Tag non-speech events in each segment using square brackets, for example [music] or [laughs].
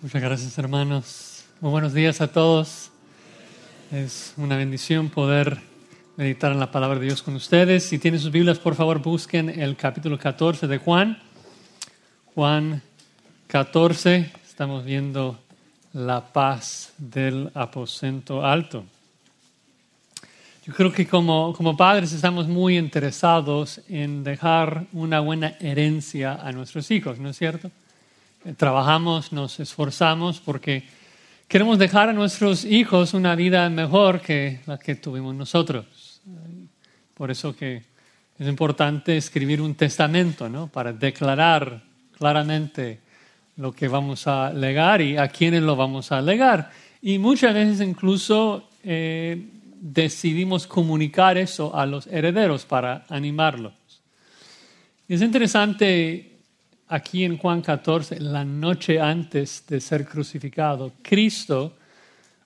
Muchas gracias hermanos. Muy buenos días a todos. Es una bendición poder meditar en la palabra de Dios con ustedes. Si tienen sus Biblias, por favor busquen el capítulo 14 de Juan. Juan 14, estamos viendo la paz del aposento alto. Yo creo que como, como padres estamos muy interesados en dejar una buena herencia a nuestros hijos, ¿no es cierto? Trabajamos, nos esforzamos porque queremos dejar a nuestros hijos una vida mejor que la que tuvimos nosotros. Por eso que es importante escribir un testamento, ¿no? Para declarar claramente lo que vamos a legar y a quiénes lo vamos a legar. Y muchas veces incluso eh, decidimos comunicar eso a los herederos para animarlos. es interesante aquí en Juan 14, la noche antes de ser crucificado, Cristo,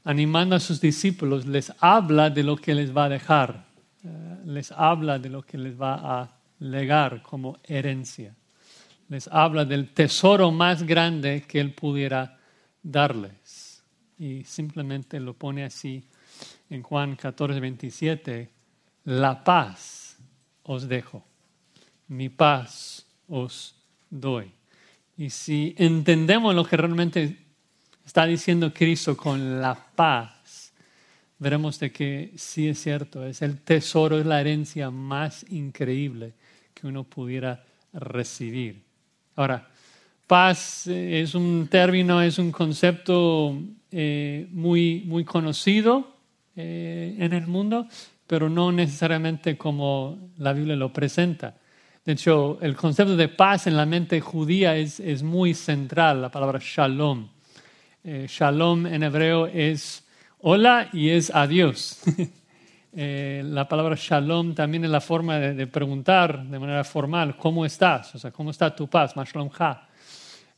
animando a sus discípulos, les habla de lo que les va a dejar, eh, les habla de lo que les va a legar como herencia, les habla del tesoro más grande que Él pudiera darles. Y simplemente lo pone así en Juan 14, 27, la paz os dejo, mi paz os doy. Y si entendemos lo que realmente está diciendo Cristo con la paz, veremos de que sí es cierto, es el tesoro, es la herencia más increíble que uno pudiera recibir. Ahora, paz es un término, es un concepto eh, muy, muy conocido eh, en el mundo, pero no necesariamente como la Biblia lo presenta. De hecho, el concepto de paz en la mente judía es, es muy central, la palabra shalom. Eh, shalom en hebreo es hola y es adiós. [laughs] Eh, la palabra shalom también es la forma de, preguntar de manera formal, ¿cómo estás? O sea, ¿cómo está tu paz? Mashalom ha.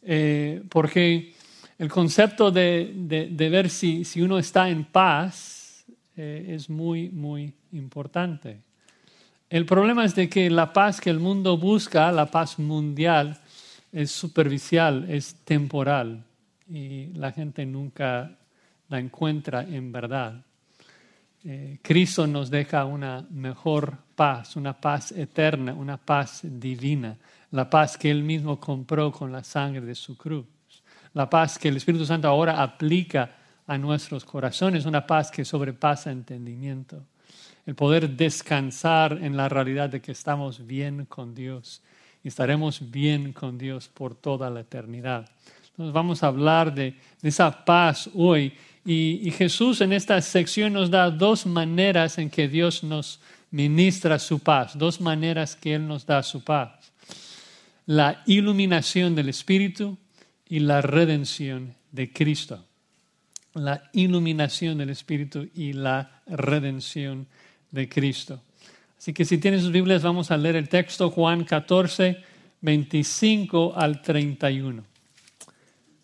Eh, porque el concepto de, de, de ver si, si, uno está en paz es muy, muy importante. El problema es de que la paz que el mundo busca, la paz mundial, es superficial, es temporal y la gente nunca la encuentra en verdad. Eh, Cristo nos deja una mejor paz, una paz eterna, una paz divina, la paz que Él mismo compró con la sangre de su cruz, la paz que el Espíritu Santo ahora aplica a nuestros corazones, una paz que sobrepasa entendimiento el poder descansar en la realidad de que estamos bien con Dios y estaremos bien con Dios por toda la eternidad. Entonces vamos a hablar de, esa paz hoy y, Jesús en esta sección nos da dos maneras en que Dios nos ministra su paz, dos maneras que Él nos da su paz. La iluminación del Espíritu y la redención de Cristo. La iluminación del Espíritu y la redención de Cristo. Así que si tienen sus Biblias, vamos a leer el texto Juan 14, 25 al 31.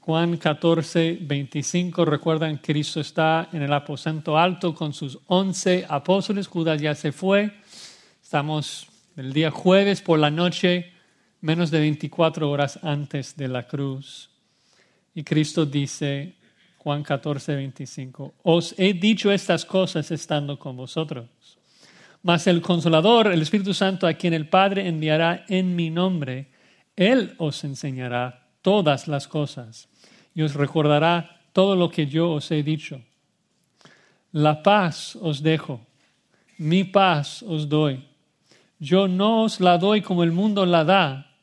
Juan 14, 25, recuerdan, Cristo está en el aposento alto con sus once apóstoles, Judas ya se fue, estamos el día jueves por la noche, menos de 24 horas antes de la cruz. Y Cristo dice, Juan 14, 25, os he dicho estas cosas estando con vosotros mas el consolador, el Espíritu Santo, a quien el Padre enviará en mi nombre, Él os enseñará todas las cosas y os recordará todo lo que yo os he dicho. La paz os dejo, mi paz os doy. Yo no os la doy como el mundo la da.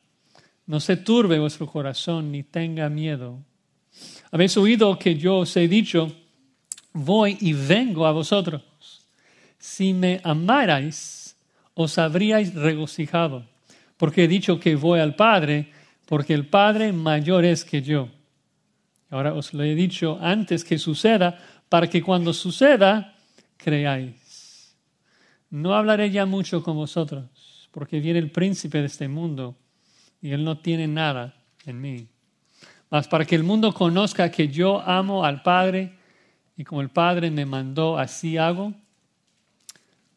No se turbe vuestro corazón ni tenga miedo. Habéis oído que yo os he dicho, voy y vengo a vosotros si me amarais, os habríais regocijado, porque he dicho que voy al Padre, porque el Padre mayor es que yo. Ahora os lo he dicho antes que suceda, para que cuando suceda, creáis. No hablaré ya mucho con vosotros, porque viene el príncipe de este mundo, y él no tiene nada en mí. Mas para que el mundo conozca que yo amo al Padre, y como el Padre me mandó, así hago,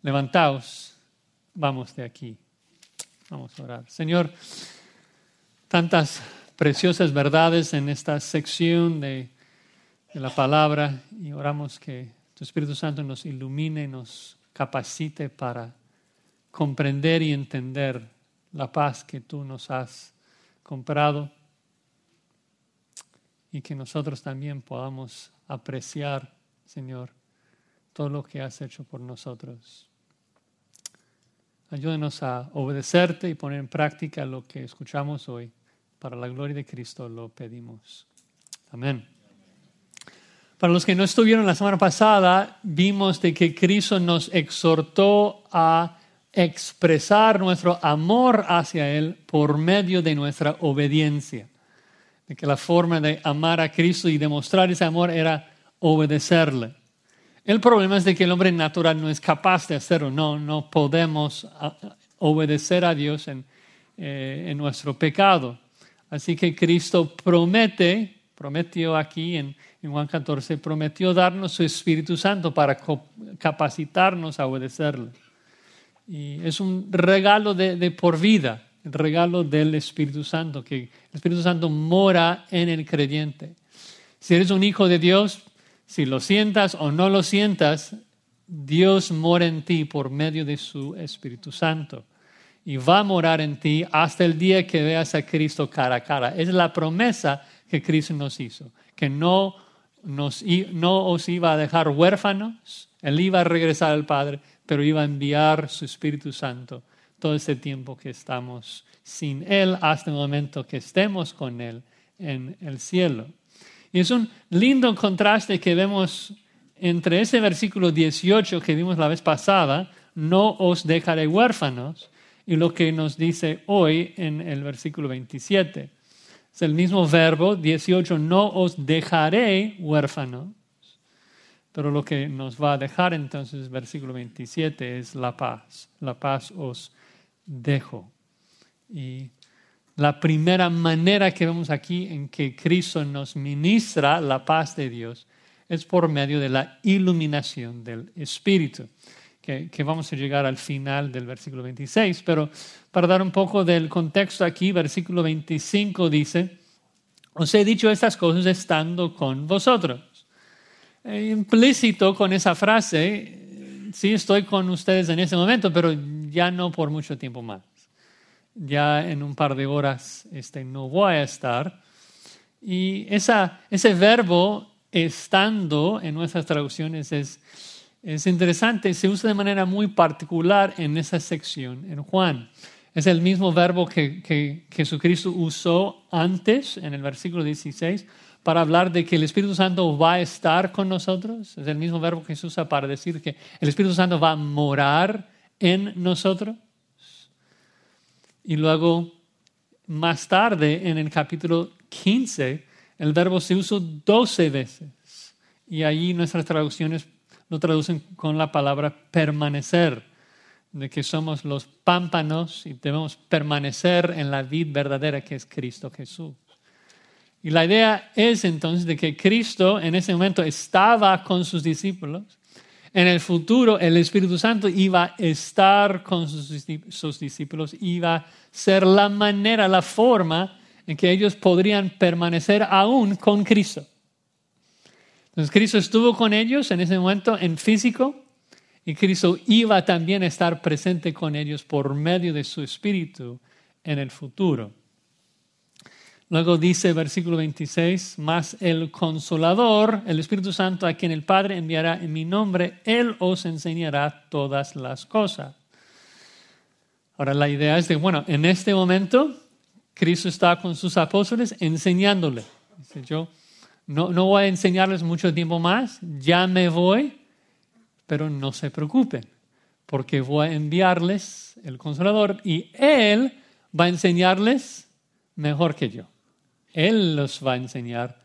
Levantaos, vamos de aquí. Vamos a orar. Señor, tantas preciosas verdades en esta sección de, la palabra y oramos que tu Espíritu Santo nos ilumine, nos capacite para comprender y entender la paz que tú nos has comprado y que nosotros también podamos apreciar, Señor, todo lo que has hecho por nosotros. Ayúdenos a obedecerte y poner en práctica lo que escuchamos hoy. Para la gloria de Cristo lo pedimos. Amén. Para los que no estuvieron la semana pasada, vimos de que Cristo nos exhortó a expresar nuestro amor hacia Él por medio de nuestra obediencia. De que la forma de amar a Cristo y demostrar ese amor era obedecerle. El problema es de que el hombre natural no es capaz de hacerlo, no, no podemos obedecer a Dios en, eh, en nuestro pecado. Así que Cristo promete, prometió aquí en, en, Juan 14, prometió darnos su Espíritu Santo para capacitarnos a obedecerle. Y es un regalo de, de por vida, el regalo del Espíritu Santo, que el Espíritu Santo mora en el creyente. Si eres un hijo de Dios, si lo sientas o no lo sientas, Dios mora en ti por medio de su Espíritu Santo. Y va a morar en ti hasta el día que veas a Cristo cara a cara. Es la promesa que Cristo nos hizo, que no, nos, no os iba a dejar huérfanos, Él iba a regresar al Padre, pero iba a enviar su Espíritu Santo todo ese tiempo que estamos sin Él hasta el momento que estemos con Él en el cielo. Y es un lindo contraste que vemos entre ese versículo 18 que vimos la vez pasada, no os dejaré huérfanos, y lo que nos dice hoy en el versículo 27. Es el mismo verbo 18, no os dejaré huérfanos, pero lo que nos va a dejar entonces, versículo 27, es la paz. La paz os dejo. Y la primera manera que vemos aquí en que Cristo nos ministra la paz de Dios es por medio de la iluminación del Espíritu, que, vamos a llegar al final del versículo 26. Pero para dar un poco del contexto aquí, versículo 25 dice, os he dicho estas cosas estando con vosotros. E implícito con esa frase, sí estoy con ustedes en ese momento, pero ya no por mucho tiempo más ya en un par de horas este, no voy a estar. Y esa, ese verbo estando en nuestras traducciones es, es interesante, se usa de manera muy particular en esa sección, en Juan. Es el mismo verbo que, que, Jesucristo usó antes, en el versículo 16, para hablar de que el Espíritu Santo va a estar con nosotros. Es el mismo verbo que se usa para decir que el Espíritu Santo va a morar en nosotros. Y luego, más tarde, en el capítulo 15, el verbo se usó 12 veces. Y ahí nuestras traducciones lo traducen con la palabra permanecer, de que somos los pámpanos y debemos permanecer en la vid verdadera que es Cristo Jesús. Y la idea es entonces de que Cristo en ese momento estaba con sus discípulos en el futuro el Espíritu Santo iba a estar con sus, discípulos, iba a ser la manera, la forma en que ellos podrían permanecer aún con Cristo. Entonces Cristo estuvo con ellos en ese momento en físico y Cristo iba también a estar presente con ellos por medio de su Espíritu en el futuro. Luego dice versículo 26, más el consolador, el Espíritu Santo, a quien el Padre enviará en mi nombre, Él os enseñará todas las cosas. Ahora la idea es de, bueno, en este momento Cristo está con sus apóstoles enseñándole. Dice, yo no, no voy a enseñarles mucho tiempo más, ya me voy, pero no se preocupen, porque voy a enviarles el consolador y Él va a enseñarles mejor que yo. Él los va a enseñar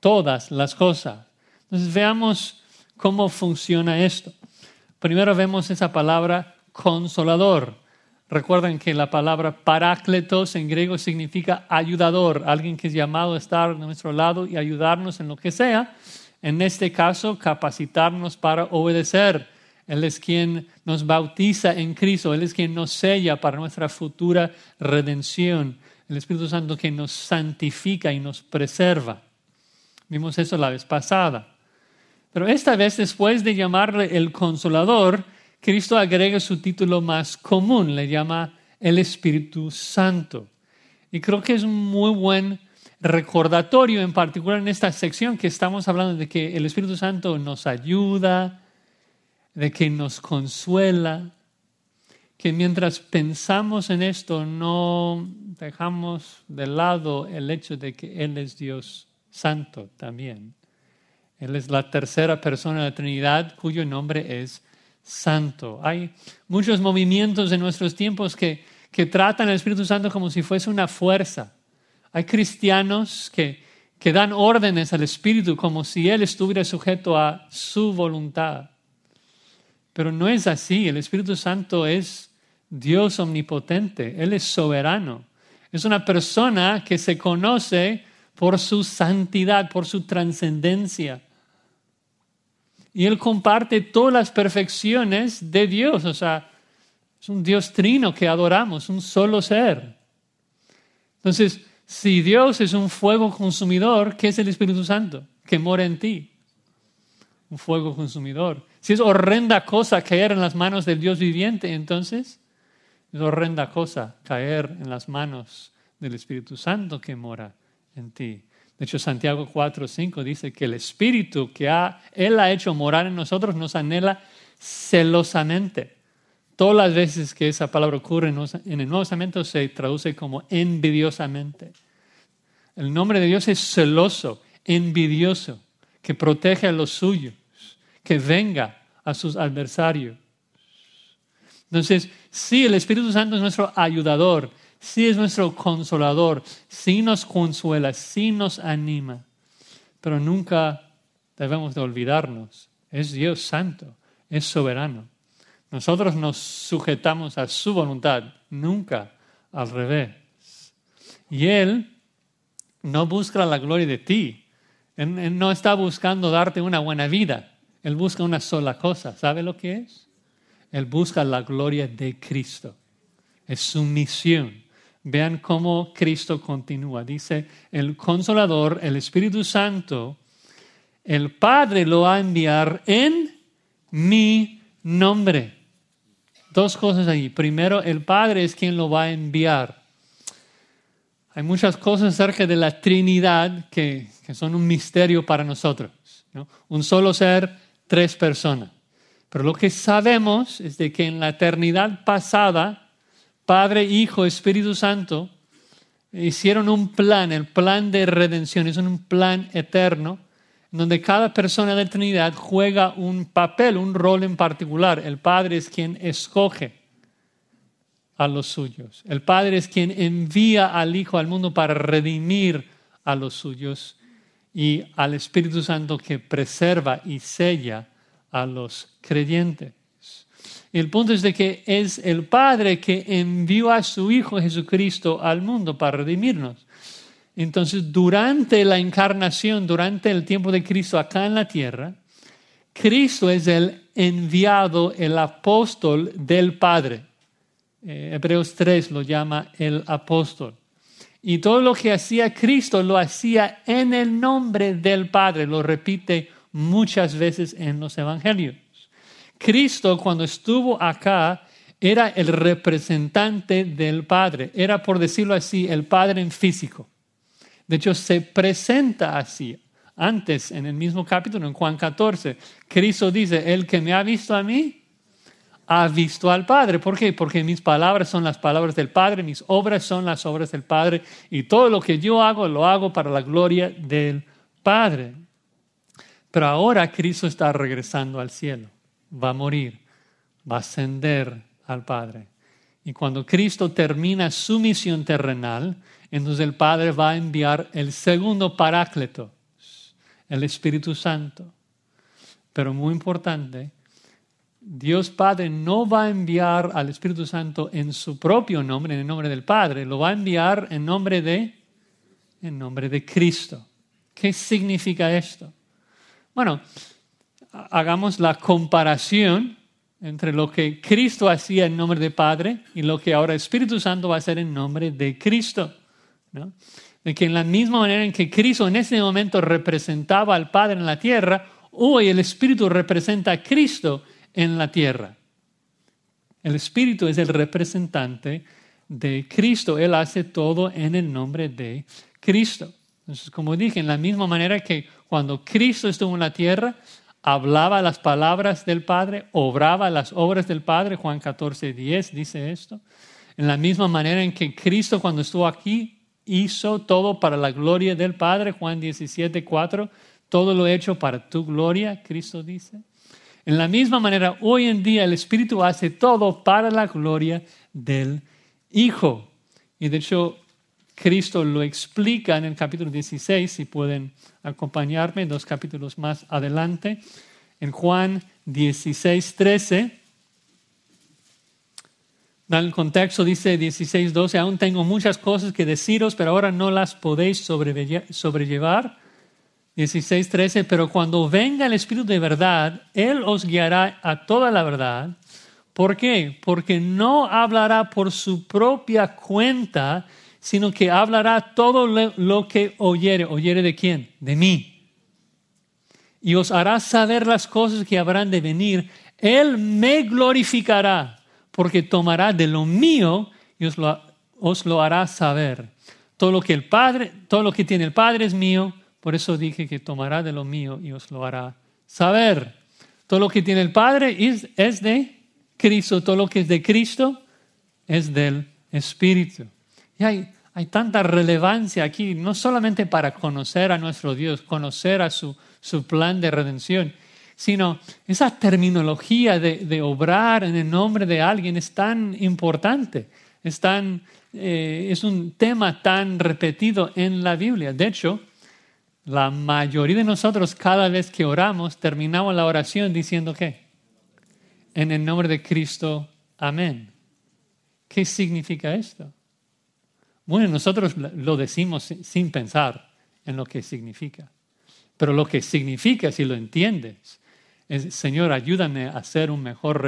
todas las cosas. Entonces veamos cómo funciona esto. Primero vemos esa palabra consolador. Recuerden que la palabra parácletos en griego significa ayudador, alguien que es llamado a estar a nuestro lado y ayudarnos en lo que sea. En este caso, capacitarnos para obedecer. Él es quien nos bautiza en Cristo, Él es quien nos sella para nuestra futura redención. El Espíritu Santo que nos santifica y nos preserva. Vimos eso la vez pasada. Pero esta vez, después de llamarle el consolador, Cristo agrega su título más común, le llama el Espíritu Santo. Y creo que es un muy buen recordatorio, en particular en esta sección que estamos hablando de que el Espíritu Santo nos ayuda, de que nos consuela, que mientras pensamos en esto no dejamos de lado el hecho de que Él es Dios Santo también. Él es la tercera persona de la Trinidad cuyo nombre es Santo. Hay muchos movimientos en nuestros tiempos que, que tratan al Espíritu Santo como si fuese una fuerza. Hay cristianos que, que dan órdenes al Espíritu como si Él estuviera sujeto a su voluntad. Pero no es así. El Espíritu Santo es Dios omnipotente. Él es soberano. Es una persona que se conoce por su santidad, por su trascendencia. Y Él comparte todas las perfecciones de Dios. O sea, es un Dios trino que adoramos, un solo ser. Entonces, si Dios es un fuego consumidor, ¿qué es el Espíritu Santo? Que mora en ti. Un fuego consumidor. Si es horrenda cosa caer en las manos del Dios viviente, entonces es horrenda cosa caer en las manos del Espíritu Santo que mora en ti. De hecho, Santiago 4, 5 dice que el Espíritu que ha, Él ha hecho morar en nosotros nos anhela celosamente. Todas las veces que esa palabra ocurre en el Nuevo Testamento se traduce como envidiosamente. El nombre de Dios es celoso, envidioso, que protege a los suyos que venga a sus adversarios. Entonces, sí, el Espíritu Santo es nuestro ayudador, sí es nuestro consolador, sí nos consuela, sí nos anima, pero nunca debemos de olvidarnos, es Dios santo, es soberano. Nosotros nos sujetamos a su voluntad, nunca al revés. Y Él no busca la gloria de ti, él no está buscando darte una buena vida. Él busca una sola cosa. ¿Sabe lo que es? Él busca la gloria de Cristo. Es su misión. Vean cómo Cristo continúa. Dice, el consolador, el Espíritu Santo, el Padre lo va a enviar en mi nombre. Dos cosas ahí. Primero, el Padre es quien lo va a enviar. Hay muchas cosas acerca de la Trinidad que, son un misterio para nosotros. Un solo ser tres personas. Pero lo que sabemos es de que en la eternidad pasada, Padre, Hijo, Espíritu Santo hicieron un plan, el plan de redención, es un plan eterno, donde cada persona de la Trinidad juega un papel, un rol en particular. El Padre es quien escoge a los suyos. El Padre es quien envía al Hijo al mundo para redimir a los suyos y al Espíritu Santo que preserva y sella a los creyentes. El punto es de que es el Padre que envió a su Hijo Jesucristo al mundo para redimirnos. Entonces, durante la encarnación, durante el tiempo de Cristo acá en la tierra, Cristo es el enviado, el apóstol del Padre. Eh, Hebreos 3 lo llama el apóstol. Y todo lo que hacía Cristo lo hacía en el nombre del Padre, lo repite muchas veces en los evangelios. Cristo cuando estuvo acá era el representante del Padre, era por decirlo así, el Padre en físico. De hecho, se presenta así. Antes, en el mismo capítulo, en Juan 14, Cristo dice, el que me ha visto a mí, ha visto al Padre. ¿Por qué? Porque mis palabras son las palabras del Padre, mis obras son las obras del Padre y todo lo que yo hago lo hago para la gloria del Padre. Pero ahora Cristo está regresando al cielo, va a morir, va a ascender al Padre. Y cuando Cristo termina su misión terrenal, entonces el Padre va a enviar el segundo paráclito, el Espíritu Santo. Pero muy importante, Dios Padre no va a enviar al Espíritu Santo en su propio nombre, en el nombre del Padre, lo va a enviar en nombre de, en nombre de Cristo. ¿Qué significa esto? Bueno, hagamos la comparación entre lo que Cristo hacía en nombre del Padre y lo que ahora el Espíritu Santo va a hacer en nombre de Cristo. ¿no? De que en la misma manera en que Cristo en ese momento representaba al Padre en la tierra, hoy el Espíritu representa a Cristo en la tierra. El Espíritu es el representante de Cristo. Él hace todo en el nombre de Cristo. Entonces, como dije, en la misma manera que cuando Cristo estuvo en la tierra, hablaba las palabras del Padre, obraba las obras del Padre, Juan 14, 10 dice esto. En la misma manera en que Cristo cuando estuvo aquí hizo todo para la gloria del Padre, Juan 17, 4, todo lo hecho para tu gloria, Cristo dice. En la misma manera, hoy en día el Espíritu hace todo para la gloria del Hijo. Y de hecho, Cristo lo explica en el capítulo 16, si pueden acompañarme dos capítulos más adelante. En Juan 16, 13, en el contexto dice 16, 12, aún tengo muchas cosas que deciros, pero ahora no las podéis sobrellevar. 16, 13, pero cuando venga el Espíritu de verdad, Él os guiará a toda la verdad. ¿Por qué? Porque no hablará por su propia cuenta, sino que hablará todo lo que oyere. ¿Oyere de quién? De mí. Y os hará saber las cosas que habrán de venir. Él me glorificará, porque tomará de lo mío y os lo, os lo hará saber. Todo lo que el Padre, todo lo que tiene el Padre es mío, por eso dije que tomará de lo mío y os lo hará saber. Todo lo que tiene el Padre es, es de Cristo, todo lo que es de Cristo es del Espíritu. Y hay, hay tanta relevancia aquí, no solamente para conocer a nuestro Dios, conocer a su, su plan de redención, sino esa terminología de, de, obrar en el nombre de alguien es tan importante, es, tan, eh, es un tema tan repetido en la Biblia. De hecho, la mayoría de nosotros cada vez que oramos terminamos la oración diciendo qué? En el nombre de Cristo, amén. ¿Qué significa esto? Bueno, nosotros lo decimos sin pensar en lo que significa. Pero lo que significa, si lo entiendes, es, Señor, ayúdame a ser un mejor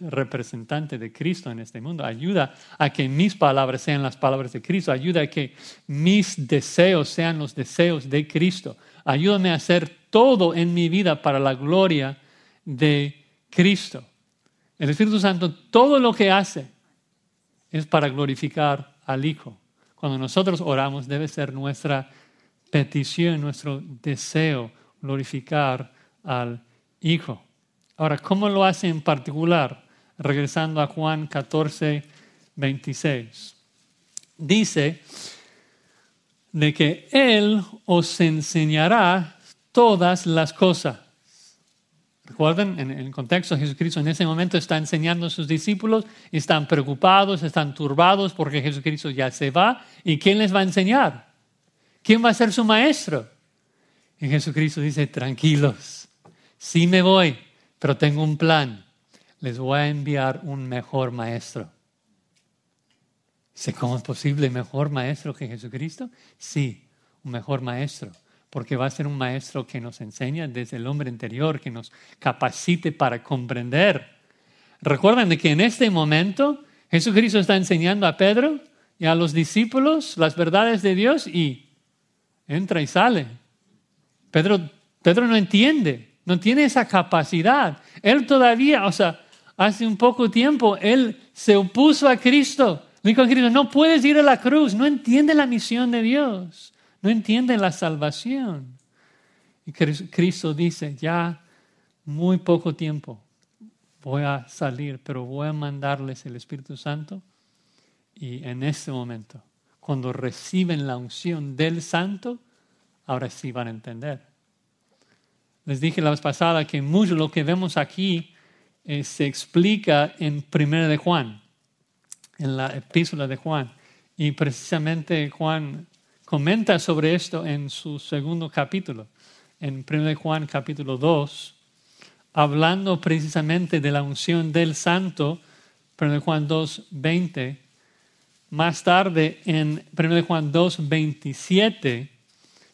representante de Cristo en este mundo. Ayuda a que mis palabras sean las palabras de Cristo. Ayuda a que mis deseos sean los deseos de Cristo. Ayúdame a hacer todo en mi vida para la gloria de Cristo. El Espíritu Santo todo lo que hace es para glorificar al Hijo. Cuando nosotros oramos debe ser nuestra petición, nuestro deseo, glorificar al Hijo. Ahora, ¿cómo lo hace en particular? Regresando a Juan 14, 26. Dice de que Él os enseñará todas las cosas. Recuerden, en el contexto, Jesucristo en ese momento está enseñando a sus discípulos, están preocupados, están turbados porque Jesucristo ya se va. ¿Y quién les va a enseñar? ¿Quién va a ser su maestro? Y Jesucristo dice, tranquilos, sí me voy, pero tengo un plan. Les voy a enviar un mejor maestro. ¿cómo es posible mejor maestro que Jesucristo? Sí, un mejor maestro porque va a ser un maestro que nos enseña desde el hombre interior, que nos capacite para comprender. Recuerden de que en este momento Jesucristo está enseñando a Pedro y a los discípulos las verdades de Dios y entra y sale. Pedro, Pedro no entiende, no tiene esa capacidad. Él todavía, o sea, hace un poco tiempo, él se opuso a Cristo. Dijo a Cristo, no puedes ir a la cruz, no entiende la misión de Dios no entienden la salvación. Y Cristo dice, ya muy poco tiempo voy a salir, pero voy a mandarles el Espíritu Santo. Y en este momento, cuando reciben la unción del Santo, ahora sí van a entender. Les dije la vez pasada que mucho lo que vemos aquí eh, se explica en Primera de Juan, en la epístola de Juan. Y precisamente Juan comenta sobre esto en su segundo capítulo, en 1 Juan capítulo 2, hablando precisamente de la unción del santo, 1 Juan 2, 20. Más tarde, en 1 Juan 2, 27,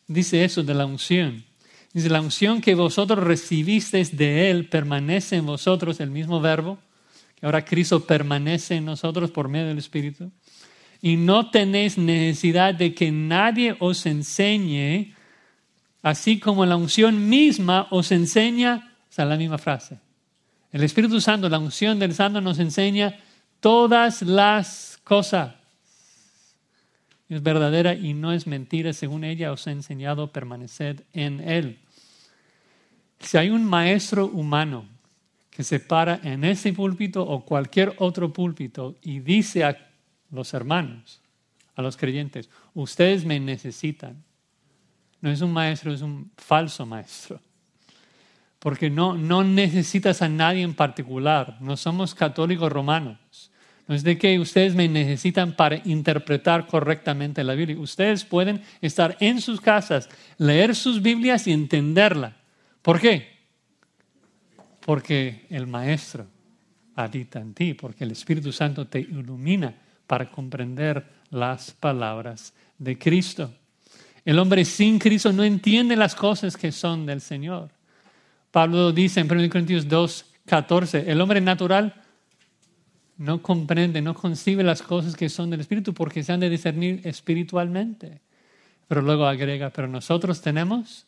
dice eso de la unción. Dice, la unción que vosotros recibisteis de Él permanece en vosotros, el mismo verbo, que ahora Cristo permanece en nosotros por medio del Espíritu. Y no tenéis necesidad de que nadie os enseñe, así como la unción misma os enseña, o la misma frase. El Espíritu Santo, la unción del Santo nos enseña todas las cosas. Es verdadera y no es mentira, según ella os ha enseñado permanecer en Él. Si hay un maestro humano que se para en ese púlpito o cualquier otro púlpito y dice a los hermanos, a los creyentes, ustedes me necesitan. No es un maestro, es un falso maestro. Porque no, no necesitas a nadie en particular. No somos católicos romanos. No es de que ustedes me necesitan para interpretar correctamente la Biblia. Ustedes pueden estar en sus casas, leer sus Biblias y entenderla. ¿Por qué? Porque el Maestro habita en ti, porque el Espíritu Santo te ilumina para comprender las palabras de Cristo. El hombre sin Cristo no entiende las cosas que son del Señor. Pablo dice en 1 Corintios 2, 14, el hombre natural no comprende, no concibe las cosas que son del Espíritu porque se han de discernir espiritualmente. Pero luego agrega, pero nosotros tenemos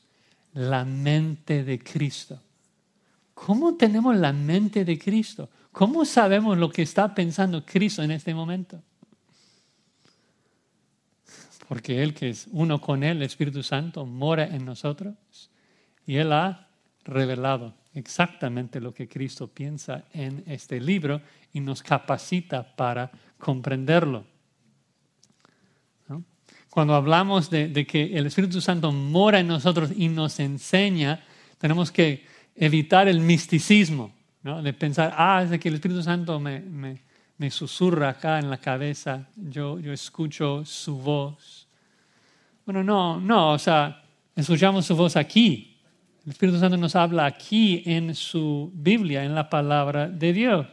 la mente de Cristo. ¿Cómo tenemos la mente de Cristo? ¿Cómo sabemos lo que está pensando Cristo en este momento? Porque Él que es uno con Él, el Espíritu Santo, mora en nosotros y Él ha revelado exactamente lo que Cristo piensa en este libro y nos capacita para comprenderlo. Cuando hablamos de, que el Espíritu Santo mora en nosotros y nos enseña, tenemos que evitar el misticismo, de pensar, ah, es de que el Espíritu Santo me, me, susurra acá en la cabeza, yo, yo escucho su voz. Bueno, no, no, o sea, escuchamos su voz aquí. El Espíritu Santo nos habla aquí en su Biblia, en la palabra de Dios.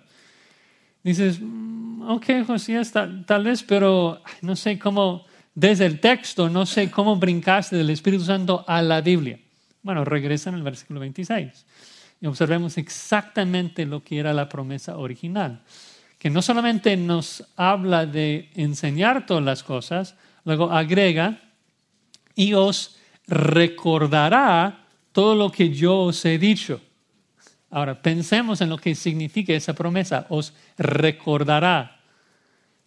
Dices, mm, ok, Josías, tal, tal vez, pero no sé cómo, desde el texto, no sé cómo brincaste del Espíritu Santo a la Biblia. Bueno, regresa en el versículo 26 y observemos exactamente lo que era la promesa original, que no solamente nos habla de enseñar todas las cosas, luego agrega y os recordará todo lo que yo os he dicho. Ahora, pensemos en lo que significa esa promesa, os recordará,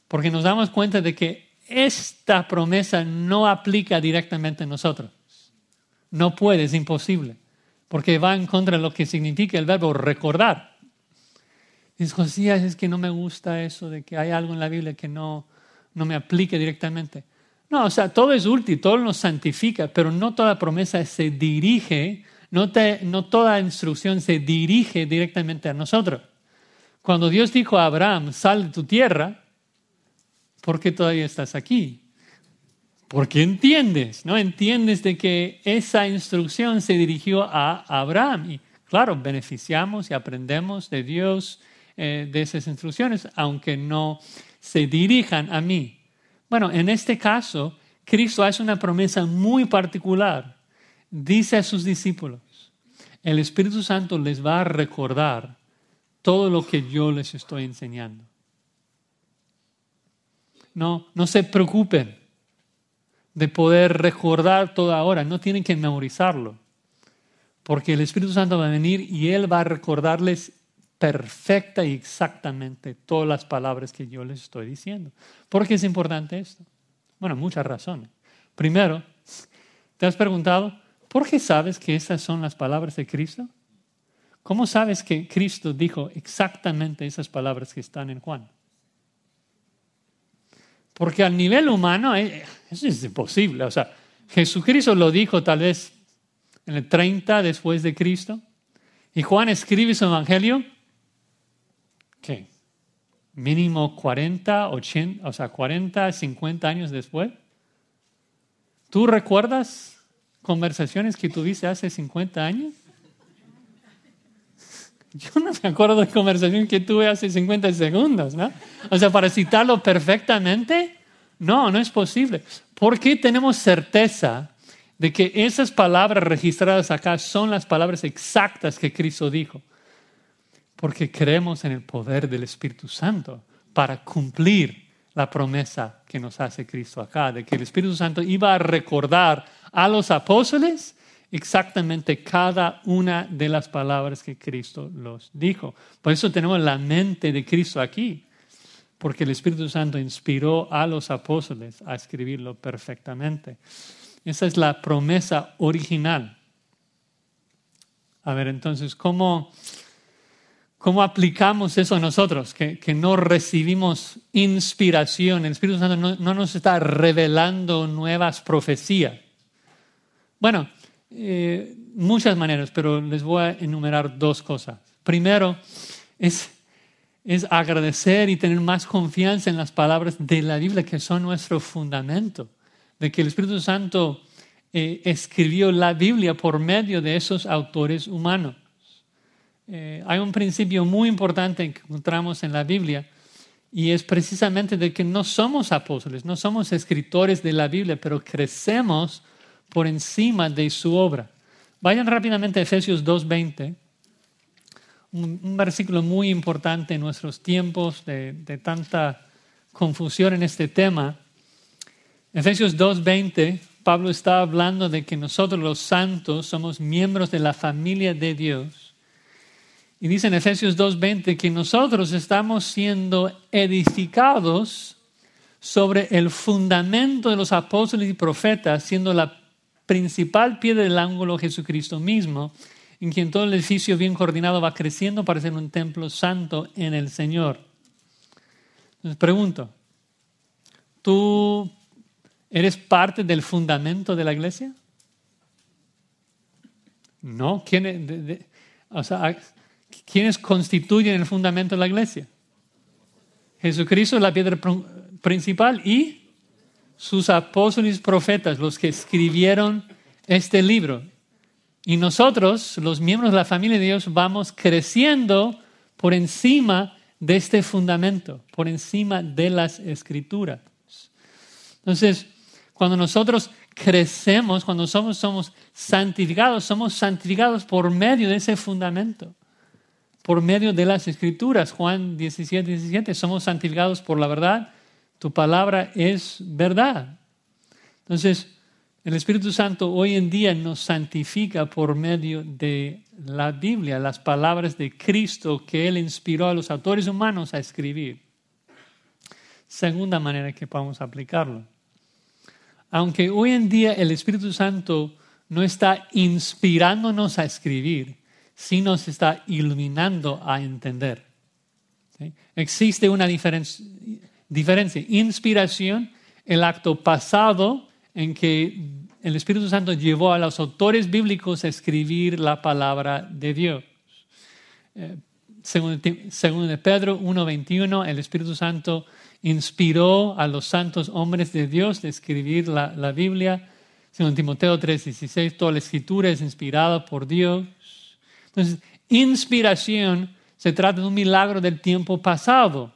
porque nos damos cuenta de que esta promesa no aplica directamente a nosotros. No puede, es imposible, porque va en contra de lo que significa el verbo recordar. Dices, Josías, es que no me gusta eso de que hay algo en la Biblia que no, no me aplique directamente. No, o sea, todo es útil, todo nos santifica, pero no toda promesa se dirige, no, no toda instrucción se dirige directamente a nosotros. Cuando Dios dijo a Abraham, sal de tu tierra, ¿por qué todavía estás aquí? Porque entiendes, ¿no? Entiendes de que esa instrucción se dirigió a Abraham. Y claro, beneficiamos y aprendemos de Dios eh, de esas instrucciones, aunque no se dirijan a mí. Bueno, en este caso, Cristo hace una promesa muy particular. Dice a sus discípulos, el Espíritu Santo les va a recordar todo lo que yo les estoy enseñando. No, no se preocupen de poder recordar todo ahora, no tienen que memorizarlo, porque el Espíritu Santo va a venir y Él va a recordarles perfecta y exactamente todas las palabras que yo les estoy diciendo. ¿Por qué es importante esto? Bueno, muchas razones. Primero, ¿te has preguntado por qué sabes que esas son las palabras de Cristo? ¿Cómo sabes que Cristo dijo exactamente esas palabras que están en Juan? Porque al nivel humano eh, eso es imposible. O sea, Jesucristo lo dijo tal vez en el 30 después de Cristo. Y Juan escribe su evangelio ¿qué? Mínimo 40, 80, o sea, 40, 50 años después. ¿Tú recuerdas conversaciones que tuviste hace 50 años? Yo no me acuerdo de conversaciones que tuve hace 50 segundos, ¿no? O sea, para citarlo perfectamente, no, no es posible. ¿Por qué tenemos certeza de que esas palabras registradas acá son las palabras exactas que Cristo dijo? Porque creemos en el poder del Espíritu Santo para cumplir la promesa que nos hace Cristo acá, de que el Espíritu Santo iba a recordar a los apóstoles exactamente cada una de las palabras que Cristo los dijo. Por eso tenemos la mente de Cristo aquí, porque el Espíritu Santo inspiró a los apóstoles a escribirlo perfectamente. Esa es la promesa original. A ver, entonces, ¿cómo, cómo aplicamos eso a nosotros? Que, no recibimos inspiración. El Espíritu Santo no, nos está revelando nuevas profecías. Bueno, eh, muchas maneras, pero les voy a enumerar dos cosas. Primero, es, es agradecer y tener más confianza en las palabras de la Biblia, que son nuestro fundamento, de que el Espíritu Santo eh, escribió la Biblia por medio de esos autores humanos. Eh, hay un principio muy importante que encontramos en la Biblia y es precisamente de que no somos apóstoles, no somos escritores de la Biblia, pero crecemos por encima de su obra. Vayan rápidamente a Efesios 2.20, un, un, versículo muy importante en nuestros tiempos de, de tanta confusión en este tema. Efesios 2.20 Pablo está hablando de que nosotros los santos somos miembros de la familia de Dios. Y dice en Efesios 2.20 que nosotros estamos siendo edificados sobre el fundamento de los apóstoles y profetas, siendo la principal piedra del ángulo Jesucristo mismo, en quien todo el edificio bien coordinado va creciendo para ser un templo santo en el Señor. Les pregunto, ¿tú ¿Eres parte del fundamento de la iglesia? No. ¿Quiénes, ¿quiénes constituyen el fundamento de la iglesia? Jesucristo es la piedra principal y sus apóstoles y profetas, los que escribieron este libro. Y nosotros, los miembros de la familia de Dios, vamos creciendo por encima de este fundamento, por encima de las escrituras. Entonces, cuando nosotros crecemos, cuando somos, somos santificados, somos santificados por medio de ese fundamento, por medio de las escrituras. Juan 17, 17, somos santificados por la verdad. Tu palabra es verdad. Entonces, el Espíritu Santo hoy en día nos santifica por medio de la Biblia, las palabras de Cristo que Él inspiró a los autores humanos a escribir. Segunda manera que podemos aplicarlo aunque hoy en día el Espíritu Santo no está inspirándonos a escribir, sí nos está iluminando a entender. Existe una diferencia. Inspiración, el acto pasado en que el Espíritu Santo llevó a los autores bíblicos a escribir la palabra de Dios. Eh, según, según Pedro 1.21, el Espíritu Santo inspiró a los santos hombres de Dios de escribir la, la Biblia. Según Timoteo 3:16, toda la escritura es inspirada por Dios. Entonces, inspiración se trata de un milagro del tiempo pasado,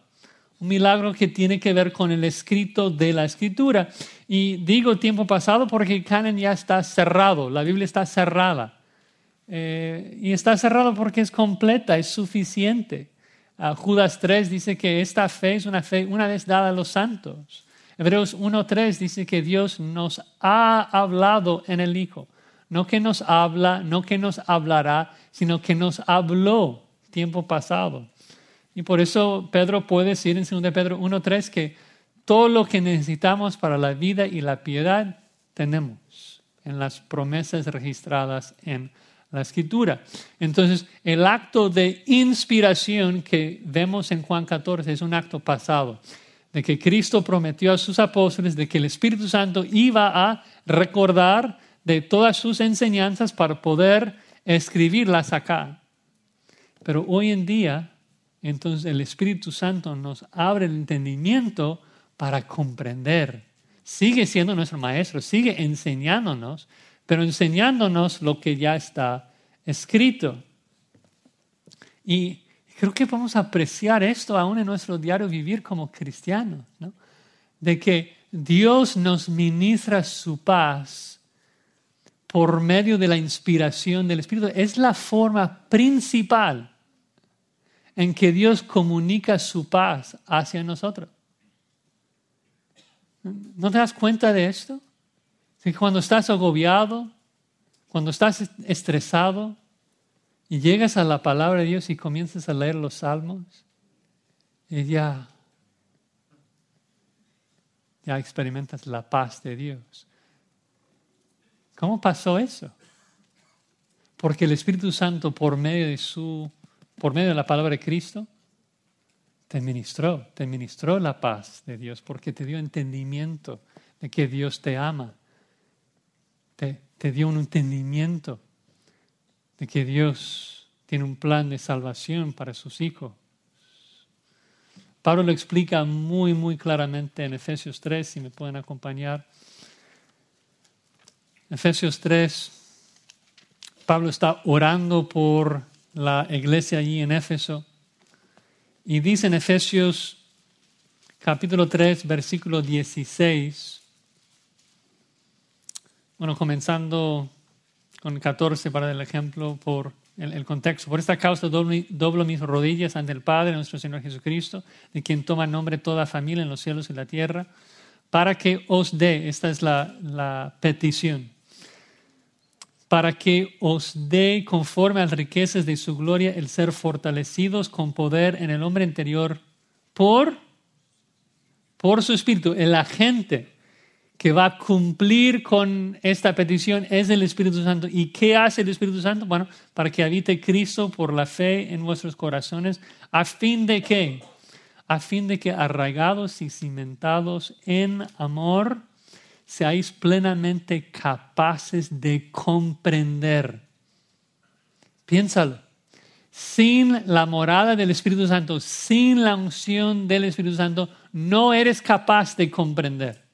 un milagro que tiene que ver con el escrito de la escritura. Y digo tiempo pasado porque el canon ya está cerrado, la Biblia está cerrada. Eh, y está cerrado porque es completa, es suficiente. Judas 3 dice que esta fe es una fe una vez dada a los santos. Hebreos 1.3 dice que Dios nos ha hablado en el Hijo. No que nos habla, no que nos hablará, sino que nos habló tiempo pasado. Y por eso Pedro puede decir en 2 Pedro 1.3 que todo lo que necesitamos para la vida y la piedad tenemos en las promesas registradas en la escritura. Entonces, el acto de inspiración que vemos en Juan 14 es un acto pasado, de que Cristo prometió a sus apóstoles de que el Espíritu Santo iba a recordar de todas sus enseñanzas para poder escribirlas acá. Pero hoy en día, entonces el Espíritu Santo nos abre el entendimiento para comprender. Sigue siendo nuestro maestro, sigue enseñándonos, pero enseñándonos lo que ya está escrito. Y creo que podemos apreciar esto aún en nuestro diario vivir como cristianos, ¿no? de que Dios nos ministra su paz por medio de la inspiración del Espíritu. Es la forma principal en que Dios comunica su paz hacia nosotros. ¿No te das cuenta de esto? Que cuando estás agobiado, cuando estás estresado y llegas a la palabra de Dios y comienzas a leer los salmos, ya, ya experimentas la paz de Dios. ¿Cómo pasó eso? Porque el Espíritu Santo, por medio de su, por medio de la palabra de Cristo, te ministró, te ministró la paz de Dios, porque te dio entendimiento de que Dios te ama. Te, te dio un entendimiento de que Dios tiene un plan de salvación para sus hijos. Pablo lo explica muy, muy claramente en Efesios 3, si me pueden acompañar. Efesios 3, Pablo está orando por la iglesia allí en Éfeso y dice en Efesios capítulo 3, versículo 16, bueno, comenzando con el 14 para el ejemplo por el, contexto. Por esta causa doblo, mis rodillas ante el Padre, nuestro Señor Jesucristo, de quien toma nombre toda familia en los cielos y la tierra, para que os dé, esta es la petición, para que os dé conforme a las riquezas de su gloria el ser fortalecidos con poder en el hombre interior por, por su espíritu. El agente que va a cumplir con esta petición es el Espíritu Santo. ¿Y qué hace el Espíritu Santo? Bueno, para que habite Cristo por la fe en vuestros corazones, a fin de que, a fin de que arraigados y cimentados en amor, seáis plenamente capaces de comprender. Piénsalo. Sin la morada del Espíritu Santo, sin la unción del Espíritu Santo, no eres capaz de comprender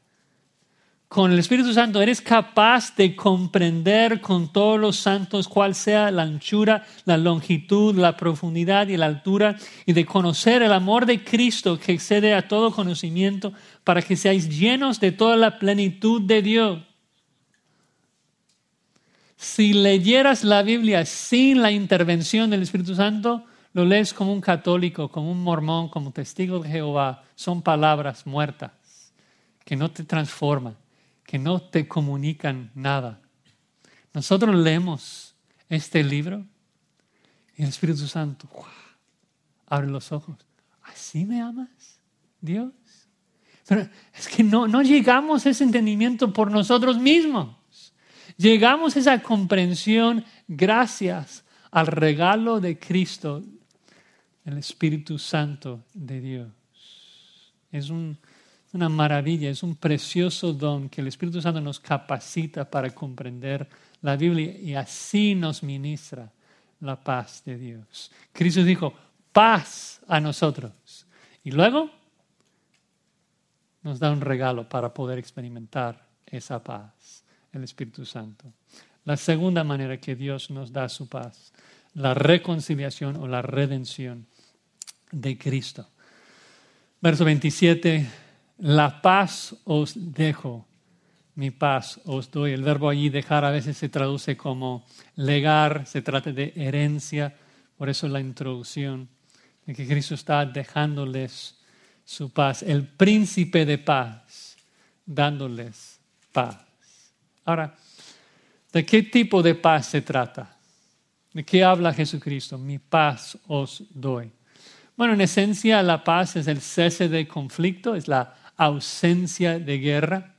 con el Espíritu Santo eres capaz de comprender con todos los santos cuál sea la anchura, la longitud, la profundidad y la altura y de conocer el amor de Cristo que excede a todo conocimiento para que seáis llenos de toda la plenitud de Dios. Si leyeras la Biblia sin la intervención del Espíritu Santo, lo lees como un católico, como un mormón, como testigo de Jehová. Son palabras muertas que no te transforman que no te comunican nada. Nosotros leemos este libro y el Espíritu Santo abre los ojos. ¿Así me amas, Dios? Pero es que no, no llegamos a ese entendimiento por nosotros mismos. Llegamos a esa comprensión gracias al regalo de Cristo, el Espíritu Santo de Dios. Es un, una maravilla, es un precioso don que el Espíritu Santo nos capacita para comprender la Biblia y así nos ministra la paz de Dios. Cristo dijo, paz a nosotros. Y luego nos da un regalo para poder experimentar esa paz, el Espíritu Santo. La segunda manera que Dios nos da su paz, la reconciliación o la redención de Cristo. Verso 27 la paz os dejo, mi paz os doy. El verbo allí dejar a veces se traduce como legar, se trata de herencia, por eso la introducción, de que Cristo está dejándoles su paz, el príncipe de paz, dándoles paz. Ahora, ¿de qué tipo de paz se trata? ¿De qué habla Jesucristo? Mi paz os doy. Bueno, en esencia la paz es el cese de conflicto, es la ausencia de guerra.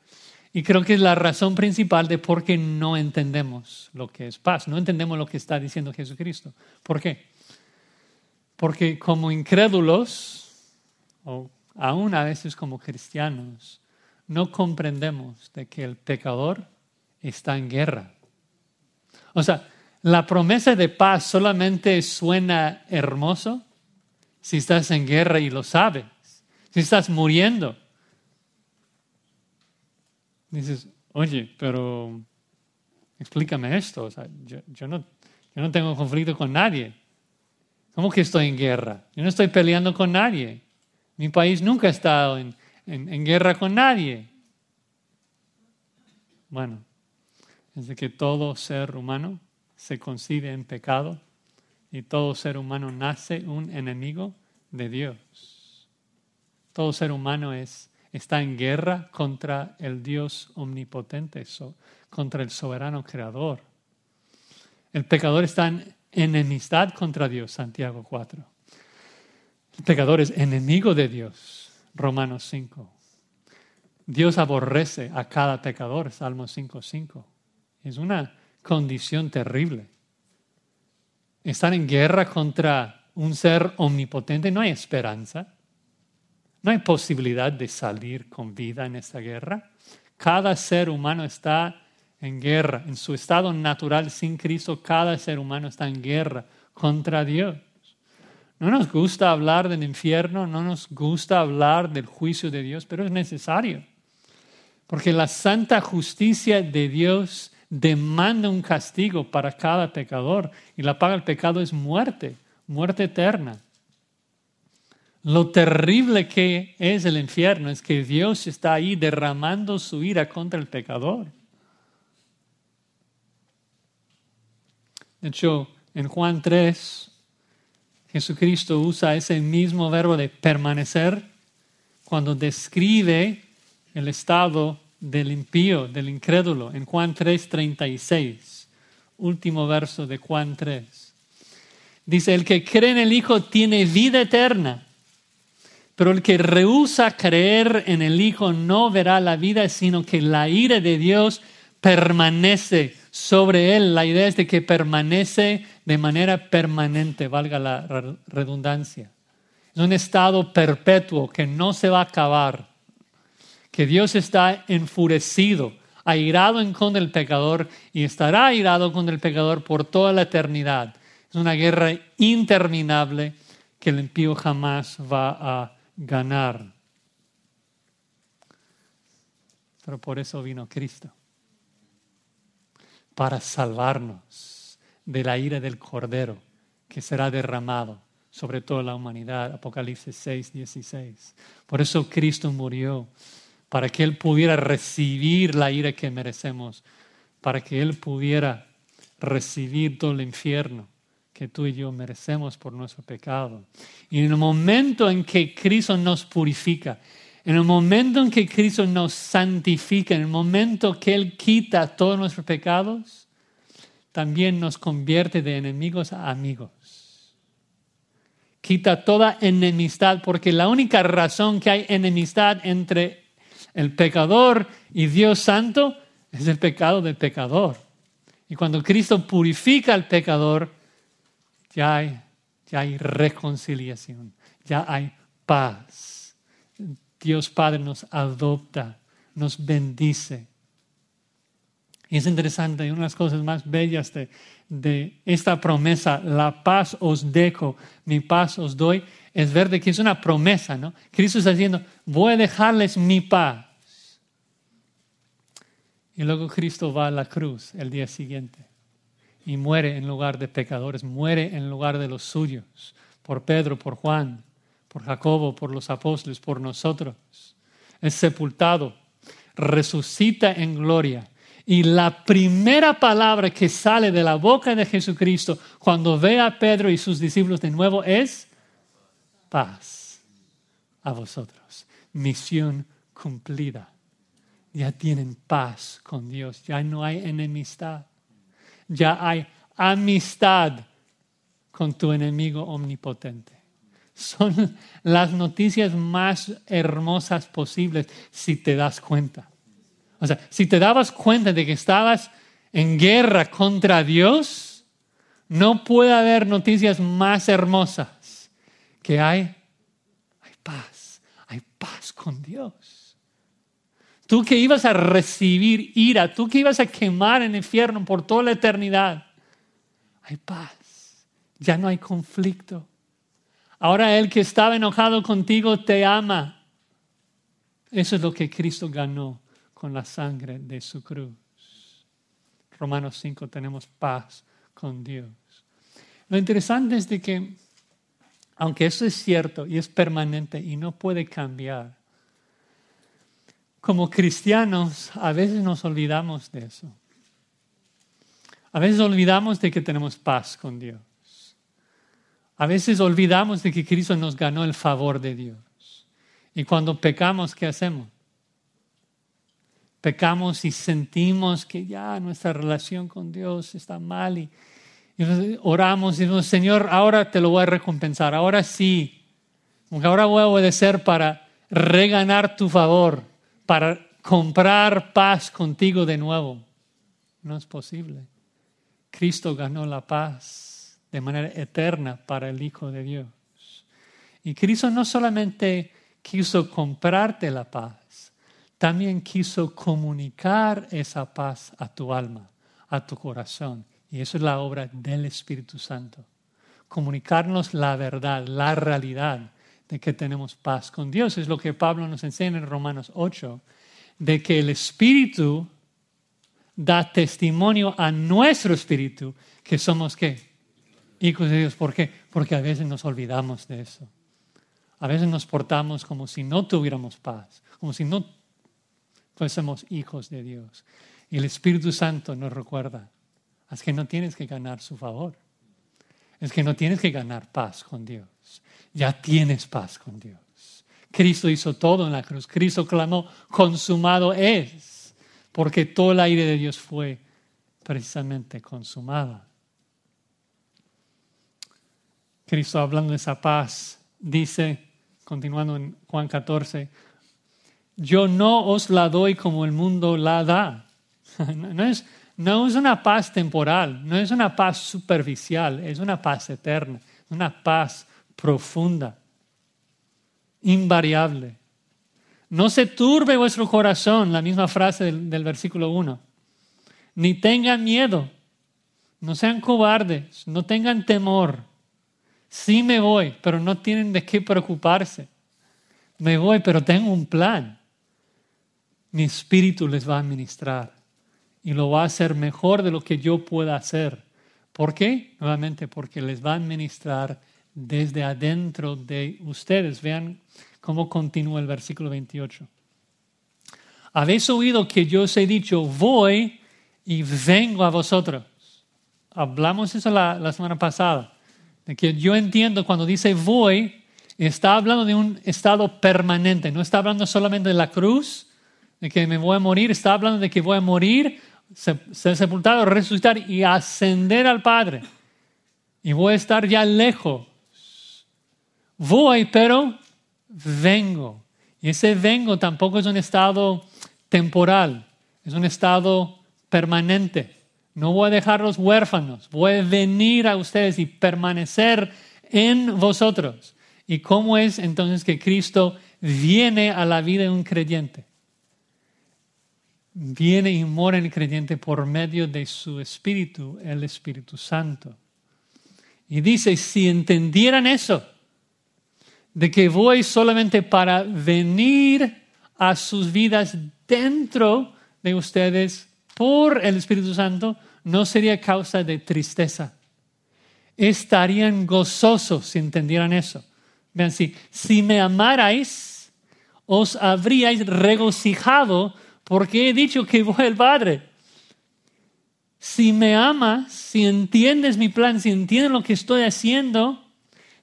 Y creo que es la razón principal de por qué no entendemos lo que es paz, no entendemos lo que está diciendo Jesucristo. ¿Por qué? Porque como incrédulos, o aún a veces como cristianos, no comprendemos de que el pecador está en guerra. O sea, la promesa de paz solamente suena hermoso si estás en guerra y lo sabes, si estás muriendo dices, oye, pero explícame esto. O sea, yo, no, yo no tengo conflicto con nadie. ¿Cómo que estoy en guerra? Yo no estoy peleando con nadie. Mi país nunca ha estado en, en, guerra con nadie. Bueno, desde que todo ser humano se concibe en pecado y todo ser humano nace un enemigo de Dios. Todo ser humano es está en guerra contra el Dios omnipotente, contra el soberano creador. El pecador está en enemistad contra Dios, Santiago 4. El pecador es enemigo de Dios, Romanos 5. Dios aborrece a cada pecador, Salmo 5.5. Es una condición terrible. Están en guerra contra un ser omnipotente, no hay esperanza. No hay posibilidad de salir con vida en esta guerra. Cada ser humano está en guerra. En su estado natural sin Cristo, cada ser humano está en guerra contra Dios. No nos gusta hablar del infierno, no nos gusta hablar del juicio de Dios, pero es necesario. Porque la santa justicia de Dios demanda un castigo para cada pecador y la paga del pecado es muerte, muerte eterna. Lo terrible que es el infierno es que Dios está ahí derramando su ira contra el pecador. De hecho, en Juan 3, Jesucristo usa ese mismo verbo de permanecer cuando describe el estado del impío, del incrédulo, en Juan 3, 36, último verso de Juan 3. Dice, el que cree en el Hijo tiene vida eterna pero el que rehúsa creer en el Hijo no verá la vida, sino que la ira de Dios permanece sobre él. La idea es de que permanece de manera permanente, valga la redundancia. Es un estado perpetuo que no se va a acabar, que Dios está enfurecido, airado en contra del pecador y estará airado contra el pecador por toda la eternidad. Es una guerra interminable que el impío jamás va a ganar. Pero por eso vino Cristo, para salvarnos de la ira del Cordero que será derramado sobre toda la humanidad. Apocalipsis 6, 16. Por eso Cristo murió, para que Él pudiera recibir la ira que merecemos, para que Él pudiera recibir todo el infierno que tú y yo merecemos por nuestro pecado. Y en el momento en que Cristo nos purifica, en el momento en que Cristo nos santifica, en el momento que Él quita todos nuestros pecados, también nos convierte de enemigos a amigos. Quita toda enemistad, porque la única razón que hay enemistad entre el pecador y Dios Santo es el pecado del pecador. Y cuando Cristo purifica al pecador, ya hay, ya hay reconciliación, ya hay paz. Dios Padre nos adopta, nos bendice. Es interesante, una de las cosas más bellas de, de esta promesa, la paz os dejo, mi paz os doy, es ver de que es una promesa, ¿no? Cristo está diciendo, voy a dejarles mi paz. Y luego Cristo va a la cruz el día siguiente y muere en lugar de pecadores, muere en lugar de los suyos, por Pedro, por Juan, por Jacobo, por los apóstoles, por nosotros. Es sepultado, resucita en gloria. Y la primera palabra que sale de la boca de Jesucristo cuando ve a Pedro y sus discípulos de nuevo es paz a vosotros. Misión cumplida. Ya tienen paz con Dios, ya no hay enemistad ya hay amistad con tu enemigo omnipotente. Son las noticias más hermosas posibles si te das cuenta. O sea, si te dabas cuenta de que estabas en guerra contra Dios, no puede haber noticias más hermosas que hay, hay paz, hay paz con Dios. Tú que ibas a recibir ira, tú que ibas a quemar en el infierno por toda la eternidad, hay paz, ya no hay conflicto. Ahora el que estaba enojado contigo te ama. Eso es lo que Cristo ganó con la sangre de su cruz. Romanos 5 tenemos paz con Dios. Lo interesante es de que, aunque eso es cierto y es permanente y no puede cambiar, como cristianos a veces nos olvidamos de eso. A veces olvidamos de que tenemos paz con Dios. A veces olvidamos de que Cristo nos ganó el favor de Dios. Y cuando pecamos, ¿qué hacemos? Pecamos y sentimos que ya nuestra relación con Dios está mal y, oramos y decimos, Señor, ahora te lo voy a recompensar, ahora sí, ahora voy a obedecer para reganar tu favor, para comprar paz contigo de nuevo. No es posible. Cristo ganó la paz de manera eterna para el Hijo de Dios. Y Cristo no solamente quiso comprarte la paz, también quiso comunicar esa paz a tu alma, a tu corazón. Y eso es la obra del Espíritu Santo. Comunicarnos la verdad, la realidad de que tenemos paz con Dios. Es lo que Pablo nos enseña en Romanos 8, de que el Espíritu da testimonio a nuestro Espíritu que somos qué? Hijos de Dios. ¿Por qué? Porque a veces nos olvidamos de eso. A veces nos portamos como si no tuviéramos paz, como si no fuésemos hijos de Dios. Y el Espíritu Santo nos recuerda, es que no tienes que ganar su favor, es que no tienes que ganar paz con Dios, ya tienes paz con Dios. Cristo hizo todo en la cruz, Cristo clamó, consumado es, porque todo el aire de Dios fue precisamente consumada. Cristo hablando de esa paz dice, continuando en Juan 14, yo no os la doy como el mundo la da. [laughs] No es, no es una paz temporal, no es una paz superficial, es una paz eterna, una paz profunda, invariable. No se turbe vuestro corazón, la misma frase del, del versículo 1. Ni tengan miedo, no sean cobardes, no tengan temor Sí me voy, pero no tienen de qué preocuparse. Me voy, pero tengo un plan. Mi espíritu les va a administrar y lo va a hacer mejor de lo que yo pueda hacer. ¿Por qué? Nuevamente, porque les va a administrar desde adentro de ustedes. Vean cómo continúa el versículo 28. Habéis oído que yo os he dicho, voy y vengo a vosotros. Hablamos eso la, semana pasada de que yo entiendo cuando dice voy, está hablando de un estado permanente, no está hablando solamente de la cruz, de que me voy a morir, está hablando de que voy a morir, ser sepultado, resucitar y ascender al Padre. Y voy a estar ya lejos. Voy, pero vengo. Y ese vengo tampoco es un estado temporal, es un estado permanente. No voy a dejarlos huérfanos, voy a venir a ustedes y permanecer en vosotros. ¿Y cómo es entonces que Cristo viene a la vida de un creyente? Viene y mora en el creyente por medio de su Espíritu, el Espíritu Santo. Y dice, si entendieran eso, de que voy solamente para venir a sus vidas dentro de ustedes por el Espíritu Santo no sería causa de tristeza. Estarían gozosos si entendieran eso. Vean, si, si me amarais, os habríais regocijado porque he dicho que voy al Padre. Si me amas, si entiendes mi plan, si entiendes lo que estoy haciendo,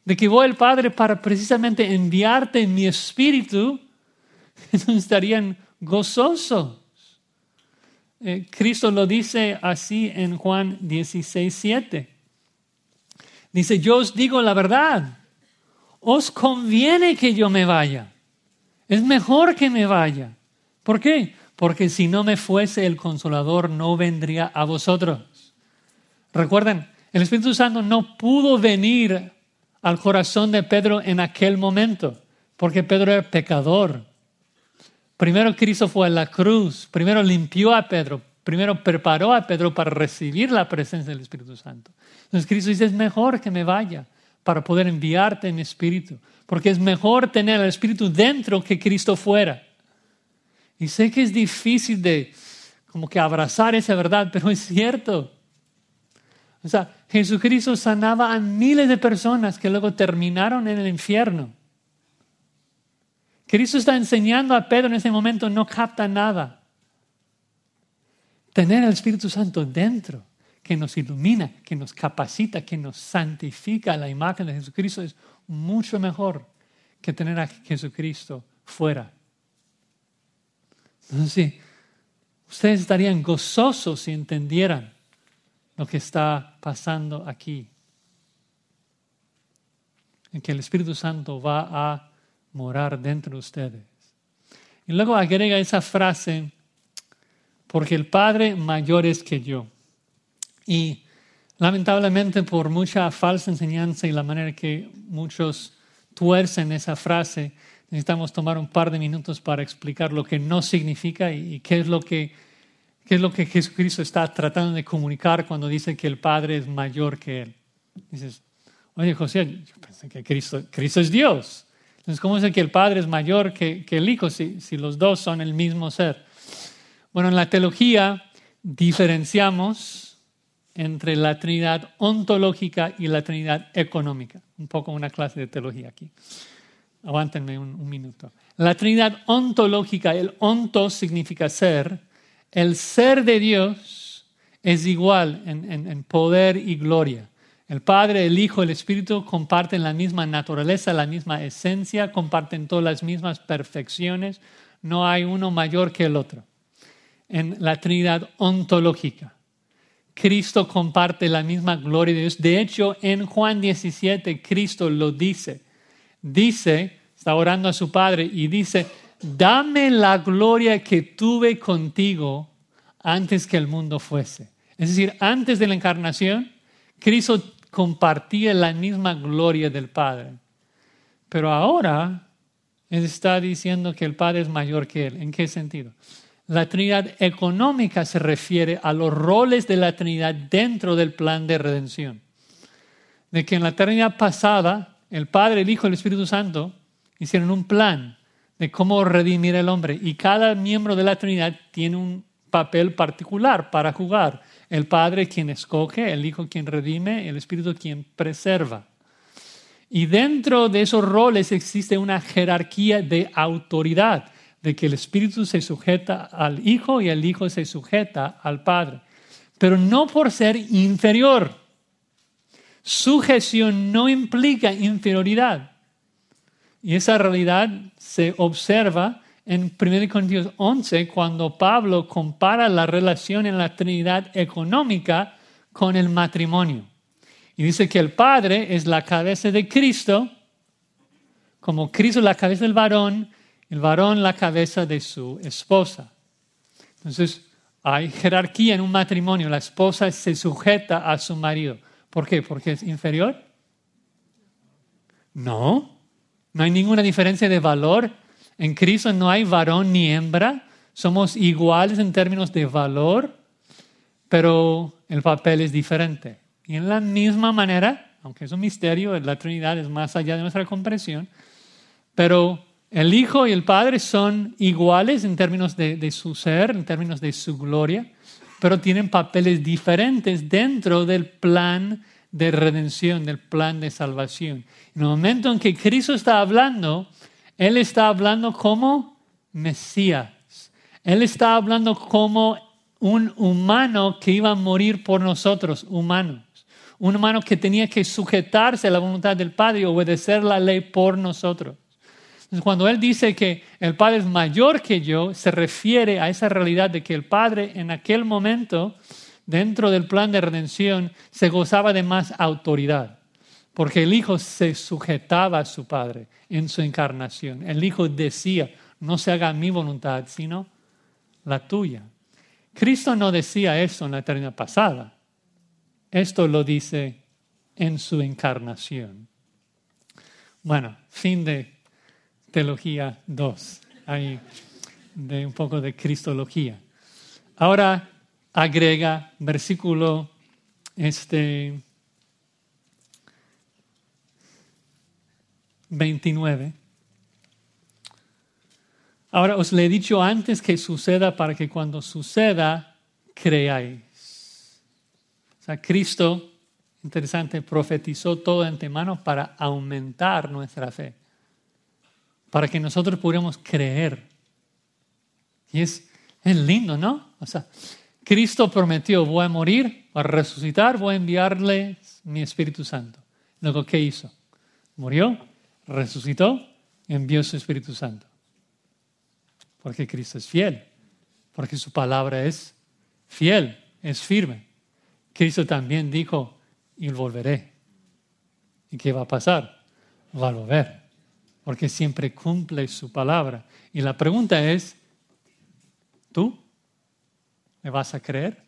de que voy al Padre para precisamente enviarte mi espíritu, [laughs] entonces estarían gozosos. Eh, Cristo lo dice así en Juan 16, 7. Dice, yo os digo la verdad, os conviene que yo me vaya. Es mejor que me vaya. ¿Por qué? Porque si no me fuese el consolador, no vendría a vosotros. Recuerden, el Espíritu Santo no pudo venir al corazón de Pedro en aquel momento, porque Pedro era pecador. Primero Cristo fue a la cruz, primero limpió a Pedro, primero preparó a Pedro para recibir la presencia del Espíritu Santo. Entonces Cristo dice, es mejor que me vaya para poder enviarte en espíritu, porque es mejor tener el Espíritu dentro que Cristo fuera. Y sé que es difícil de como que abrazar esa verdad, pero es cierto. O sea, Jesucristo sanaba a miles de personas que luego terminaron en el infierno. Cristo está enseñando a Pedro en ese momento, no capta nada. Tener el Espíritu Santo dentro, que nos ilumina, que nos capacita, que nos santifica la imagen de Jesucristo, es mucho mejor que tener a Jesucristo fuera. Entonces, ustedes estarían gozosos si entendieran lo que está pasando aquí. En que el Espíritu Santo va a morar dentro de ustedes. Y luego agrega esa frase, porque el Padre mayor es que yo. Y lamentablemente por mucha falsa enseñanza y la manera que muchos tuercen esa frase, necesitamos tomar un par de minutos para explicar lo que no significa y, qué es lo que qué es lo que Jesucristo está tratando de comunicar cuando dice que el Padre es mayor que Él. Dices, oye José, yo pensé que Cristo, Cristo es Dios. Entonces, ¿cómo es que el Padre es mayor que, que el Hijo si, si los dos son el mismo ser? Bueno, en la teología diferenciamos entre la Trinidad ontológica y la Trinidad económica. Un poco una clase de teología aquí. Aguántenme un, minuto. La Trinidad ontológica, el onto significa ser, el ser de Dios es igual en, en, poder y gloria. El Padre, el Hijo, el Espíritu comparten la misma naturaleza, la misma esencia, comparten todas las mismas perfecciones. No hay uno mayor que el otro. En la Trinidad ontológica. Cristo comparte la misma gloria de Dios. De hecho, en Juan 17, Cristo lo dice dice, está orando a su Padre y dice, dame la gloria que tuve contigo antes que el mundo fuese. Es decir, antes de la encarnación, Cristo compartía la misma gloria del Padre. Pero ahora está diciendo que el Padre es mayor que Él. ¿En qué sentido? La Trinidad económica se refiere a los roles de la Trinidad dentro del plan de redención. De que en la eternidad pasada el Padre, el Hijo y el Espíritu Santo hicieron un plan de cómo redimir al hombre y cada miembro de la Trinidad tiene un papel particular para jugar. El Padre quien escoge, el Hijo quien redime, el Espíritu quien preserva. Y dentro de esos roles existe una jerarquía de autoridad, de que el Espíritu se sujeta al Hijo y el Hijo se sujeta al Padre. Pero no por ser inferior, Sujeción no implica inferioridad. Y esa realidad se observa en 1 Corintios 11 cuando Pablo compara la relación en la Trinidad económica con el matrimonio. Y dice que el Padre es la cabeza de Cristo, como Cristo la cabeza del varón, el varón la cabeza de su esposa. Entonces, hay jerarquía en un matrimonio, la esposa se sujeta a su marido. ¿Por qué? ¿Porque es inferior? No, no hay ninguna diferencia de valor. En Cristo no hay varón ni hembra. Somos iguales en términos de valor, pero el papel es diferente. Y en la misma manera, aunque es un misterio, la Trinidad es más allá de nuestra comprensión, pero el Hijo y el Padre son iguales en términos de, de su ser, en términos de su gloria pero tienen papeles diferentes dentro del plan de redención, del plan de salvación. En el momento en que Cristo está hablando, Él está hablando como Mesías. Él está hablando como un humano que iba a morir por nosotros, humanos. Un humano que tenía que sujetarse a la voluntad del Padre y obedecer la ley por nosotros. Cuando Él dice que el Padre es mayor que yo, se refiere a esa realidad de que el Padre en aquel momento, dentro del plan de redención, se gozaba de más autoridad, porque el Hijo se sujetaba a su Padre en su encarnación. El Hijo decía, no se haga mi voluntad, sino la tuya. Cristo no decía eso en la eternidad pasada. Esto lo dice en su encarnación. Bueno, fin de teología 2, hay de un poco de cristología. Ahora agrega versículo este 29. Ahora os le he dicho antes que suceda para que cuando suceda creáis. O sea, Cristo, interesante, profetizó todo de antemano para aumentar nuestra fe para que nosotros pudiéramos creer. Y es, es lindo, ¿no? O sea, Cristo prometió, voy a morir, voy a resucitar, voy a enviarle mi Espíritu Santo. Luego, ¿qué hizo? Murió, resucitó, envió su Espíritu Santo. Porque Cristo es fiel. Porque su palabra es fiel, es firme. Cristo también dijo, y volveré. ¿Y qué va a pasar? Va a volver. Porque siempre cumple su palabra. Y la pregunta es, ¿tú me vas a creer?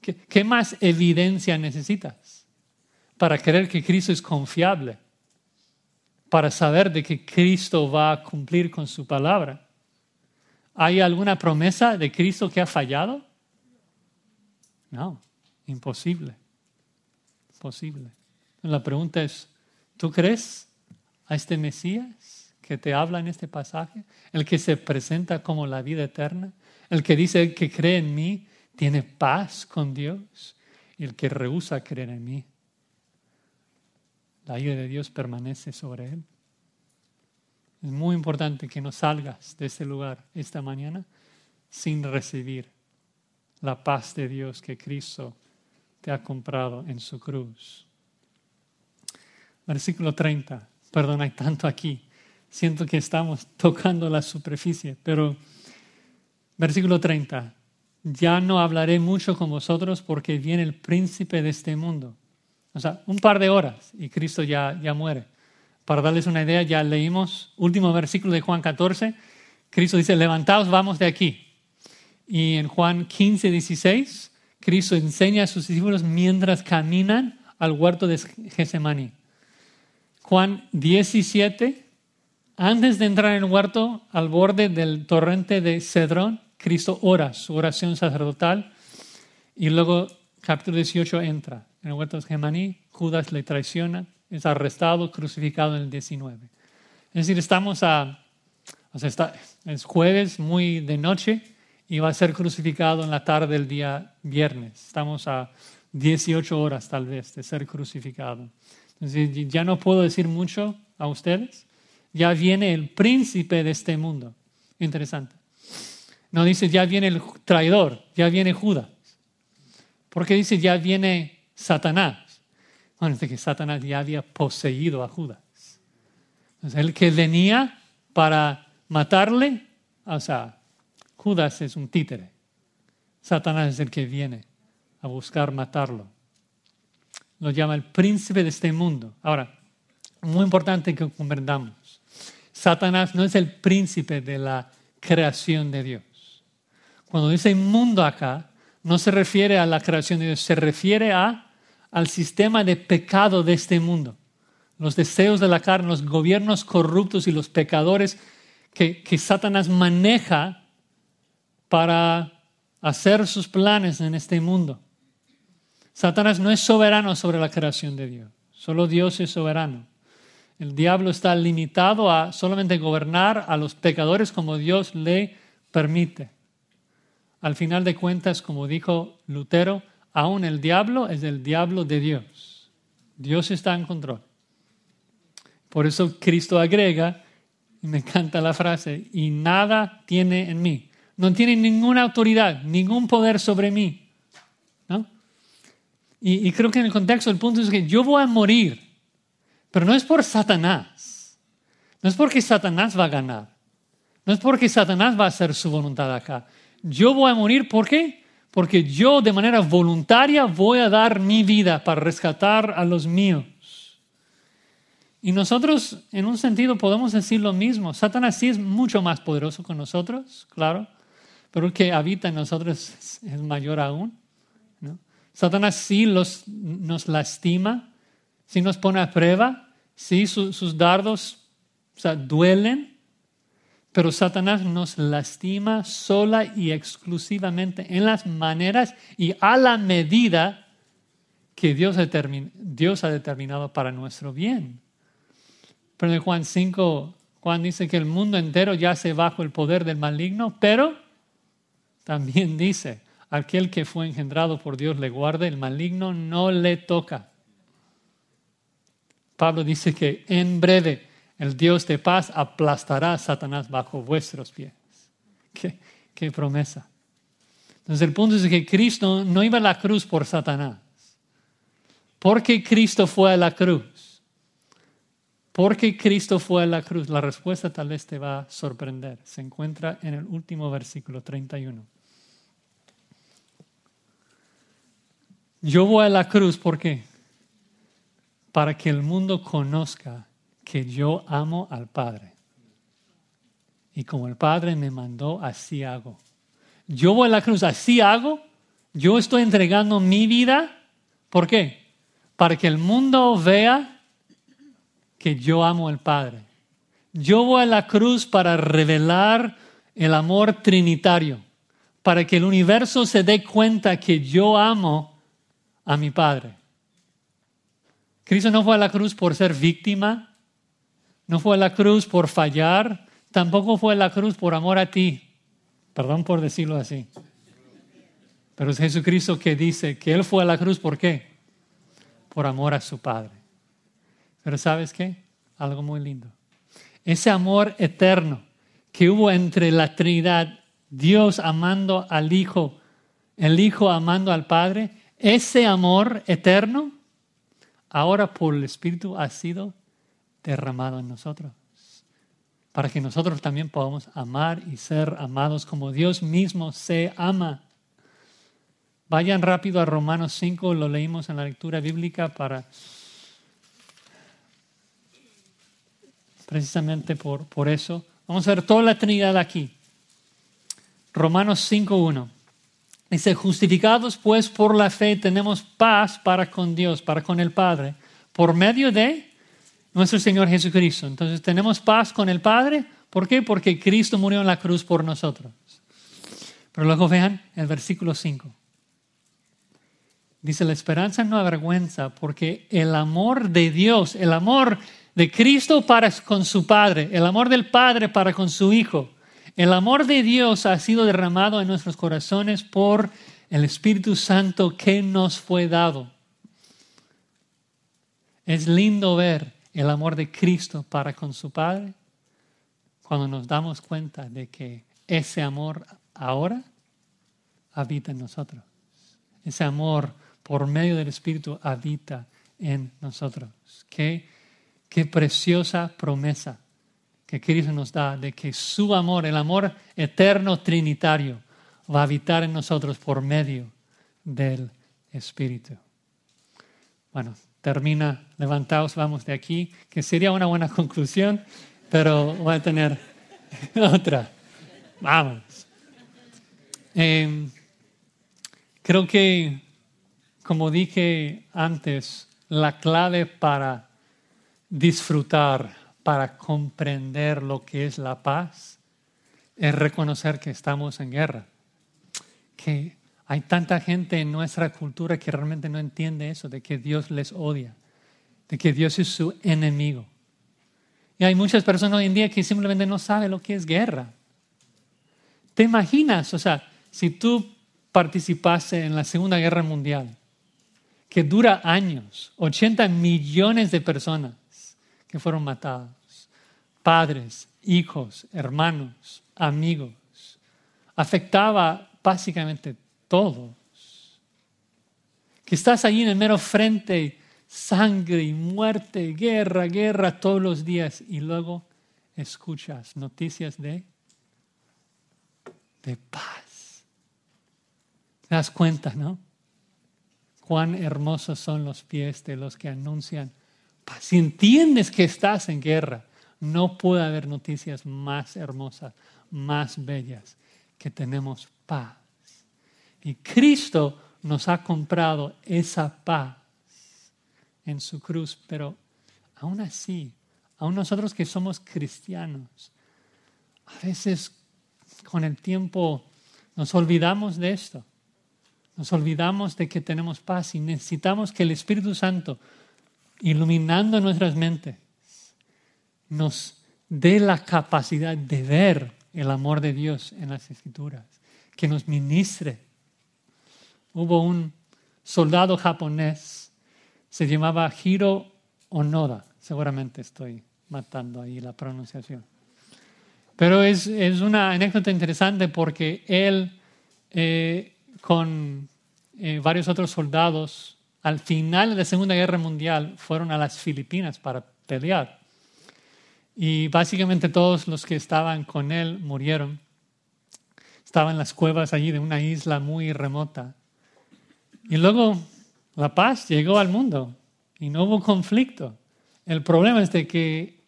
¿Qué, qué más evidencia necesitas para creer que Cristo es confiable? Para saber de que Cristo va a cumplir con su palabra. ¿Hay alguna promesa de Cristo que ha fallado? No, imposible. Imposible. La pregunta es, ¿tú crees a este Mesías que te habla en este pasaje? El que se presenta como la vida eterna. El que dice que cree en mí tiene paz con Dios. Y el que rehúsa creer en mí, la ira de Dios permanece sobre él. Es muy importante que no salgas de este lugar esta mañana sin recibir la paz de Dios que Cristo te ha comprado en su cruz. Versículo 30. Perdón, hay tanto aquí. Siento que estamos tocando la superficie, pero versículo 30. Ya no hablaré mucho con vosotros porque viene el príncipe de este mundo. O sea, un par de horas y Cristo ya, ya muere. Para darles una idea, ya leímos último versículo de Juan 14. Cristo dice, levantaos, vamos de aquí. Y en Juan 15, 16, Cristo enseña a sus discípulos mientras caminan al huerto de Getsemaní. Juan 17, antes de entrar en el huerto, al borde del torrente de Cedrón, Cristo ora su oración sacerdotal y luego capítulo 18 entra en el huerto de Getsemaní, Judas le traiciona, es arrestado, crucificado en el 19. Es decir, estamos a, o sea, está, es jueves, muy de noche, y va a ser crucificado en la tarde del día viernes. Estamos a 18 horas tal vez de ser crucificado. Ya no puedo decir mucho a ustedes. Ya viene el príncipe de este mundo. Interesante. No dice ya viene el traidor, ya viene Judas. Porque dice ya viene Satanás. Bueno, dice que Satanás ya había poseído a Judas. Entonces, el que venía para matarle, o sea, Judas es un títere. Satanás es el que viene a buscar matarlo. Lo llama el príncipe de este mundo. Ahora, muy importante que comprendamos. Satanás no es el príncipe de la creación de Dios. Cuando dice mundo acá, no se refiere a la creación de Dios, se refiere a al sistema de pecado de este mundo. Los deseos de la carne, los gobiernos corruptos y los pecadores que, que Satanás maneja para hacer sus planes en este mundo. Satanás no es soberano sobre la creación de Dios, solo Dios es soberano. El diablo está limitado a solamente gobernar a los pecadores como Dios le permite. Al final de cuentas, como dijo Lutero, aún el diablo es el diablo de Dios. Dios está en control. Por eso Cristo agrega, y me encanta la frase, y nada tiene en mí. No tiene ninguna autoridad, ningún poder sobre mí. Y, creo que en el contexto el punto es que yo voy a morir, pero no es por Satanás. No es porque Satanás va a ganar. No es porque Satanás va a hacer su voluntad acá. Yo voy a morir, ¿por qué? porque yo de manera voluntaria voy a dar mi vida para rescatar a los míos. Y nosotros, en un sentido, podemos decir lo mismo. Satanás sí es mucho más poderoso que nosotros, claro, pero el que habita en nosotros es mayor aún. Satanás sí nos lastima, sí nos pone a prueba, sí sus dardos duelen, pero Satanás nos lastima sola y exclusivamente en las maneras y a la medida que Dios, Dios ha determinado para nuestro bien. Pero en Juan 5, Juan dice que el mundo entero yace bajo el poder del maligno, pero también dice, aquel que fue engendrado por Dios le guarde, el maligno no le toca. Pablo dice que en breve el Dios de paz aplastará a Satanás bajo vuestros pies. Qué, promesa. Entonces el punto es que Cristo no iba a la cruz por Satanás. ¿Por qué Cristo fue a la cruz? ¿Por qué Cristo fue a la cruz? La respuesta tal vez te va a sorprender. Se encuentra en el último versículo 31. Yo voy a la cruz, ¿por qué? Para que el mundo conozca que yo amo al Padre. Y como el Padre me mandó, así hago. Yo voy a la cruz, así hago. Yo estoy entregando mi vida. ¿Por qué? Para que el mundo vea que yo amo al Padre. Yo voy a la cruz para revelar el amor trinitario, para que el universo se dé cuenta que yo amo a mi Padre. Cristo no fue a la cruz por ser víctima, no fue a la cruz por fallar, tampoco fue a la cruz por amor a ti. Perdón por decirlo así. Pero es Jesucristo que dice que Él fue a la cruz, ¿por qué? Por amor a su Padre. Pero ¿sabes qué? Algo muy lindo. Ese amor eterno que hubo entre la Trinidad, Dios amando al Hijo, el Hijo amando al Padre, ese amor eterno ahora por el Espíritu ha sido derramado en nosotros. Para que nosotros también podamos amar y ser amados como Dios mismo se ama. Vayan rápido a Romanos 5, lo leímos en la lectura bíblica para precisamente por, por eso. Vamos a ver toda la Trinidad aquí. Romanos 5.1. Dice, justificados pues por la fe tenemos paz para con Dios, para con el Padre, por medio de nuestro Señor Jesucristo. Entonces tenemos paz con el Padre. ¿Por qué? Porque Cristo murió en la cruz por nosotros. Pero luego vean el versículo 5. Dice, la esperanza no avergüenza porque el amor de Dios, el amor de Cristo para con su Padre, el amor del Padre para con su Hijo, el amor de Dios ha sido derramado en nuestros corazones por el Espíritu Santo que nos fue dado. Es lindo ver el amor de Cristo para con su Padre cuando nos damos cuenta de que ese amor ahora habita en nosotros. Ese amor por medio del Espíritu habita en nosotros. Qué, qué preciosa promesa que Cristo nos da de que su amor, el amor eterno trinitario, va a habitar en nosotros por medio del Espíritu. Bueno, termina, levantaos, vamos de aquí, que sería una buena [laughs] conclusión, pero voy a tener [laughs] otra. Vamos. Eh, creo que como dije antes, la clave para disfrutar, para comprender lo que es la paz, es reconocer que estamos en guerra. Que hay tanta gente en nuestra cultura que realmente no entiende eso, de que Dios les odia, de que Dios es su enemigo. Y hay muchas personas hoy en día que simplemente no saben lo que es guerra. ¿Te imaginas? O sea, si tú participaste en la Segunda Guerra Mundial, que dura años, 80 millones de personas que fueron matadas, padres, hijos, hermanos, amigos, afectaba básicamente todos. Que estás ahí en el mero frente, sangre y muerte, guerra, guerra todos los días y luego escuchas noticias de, de paz. Te das cuenta, ¿no? cuán hermosos son los pies de los que anuncian. Si entiendes que estás en guerra, no puede haber noticias más hermosas, más bellas, que tenemos paz. Y Cristo nos ha comprado esa paz en su cruz, pero aún así, aún nosotros que somos cristianos, a veces con el tiempo nos olvidamos de esto. Nos olvidamos de que tenemos paz y necesitamos que el Espíritu Santo, iluminando nuestras mentes, nos dé la capacidad de ver el amor de Dios en las Escrituras, que nos ministre. Hubo un soldado japonés, se llamaba Hiro Onoda, seguramente estoy matando ahí la pronunciación. Pero es, una anécdota interesante porque él eh, con eh, varios otros soldados al final de la Segunda Guerra Mundial fueron a las Filipinas para pelear. Y básicamente todos los que estaban con él murieron. Estaban en las cuevas allí de una isla muy remota. Y luego la paz llegó al mundo y no hubo conflicto. El problema es de que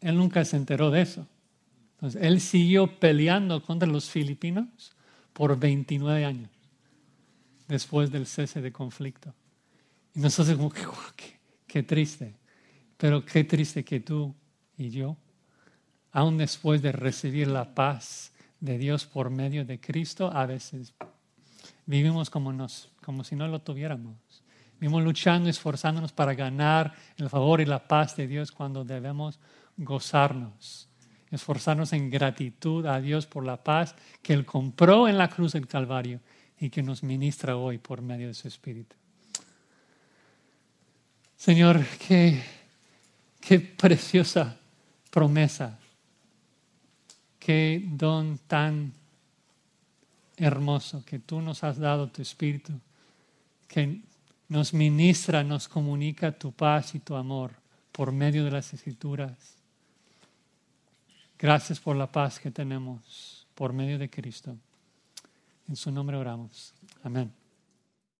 él nunca se enteró de eso. Entonces, él siguió peleando contra los filipinos por 29 años después del cese de conflicto. Y nosotros como qué, qué triste. Pero qué triste que tú y yo, aun después de recibir la paz de Dios por medio de Cristo, a veces vivimos como, nos, como si no lo tuviéramos. Vivimos luchando, esforzándonos para ganar el favor y la paz de Dios cuando debemos gozarnos, esforzarnos en gratitud a Dios por la paz que Él compró en la cruz del Calvario y que nos ministra hoy por medio de su Espíritu. Señor, qué, qué preciosa promesa, qué don tan hermoso que tú nos has dado tu Espíritu, que nos ministra, nos comunica tu paz y tu amor por medio de las escrituras. Gracias por la paz que tenemos por medio de Cristo. En su nombre oramos. Amén.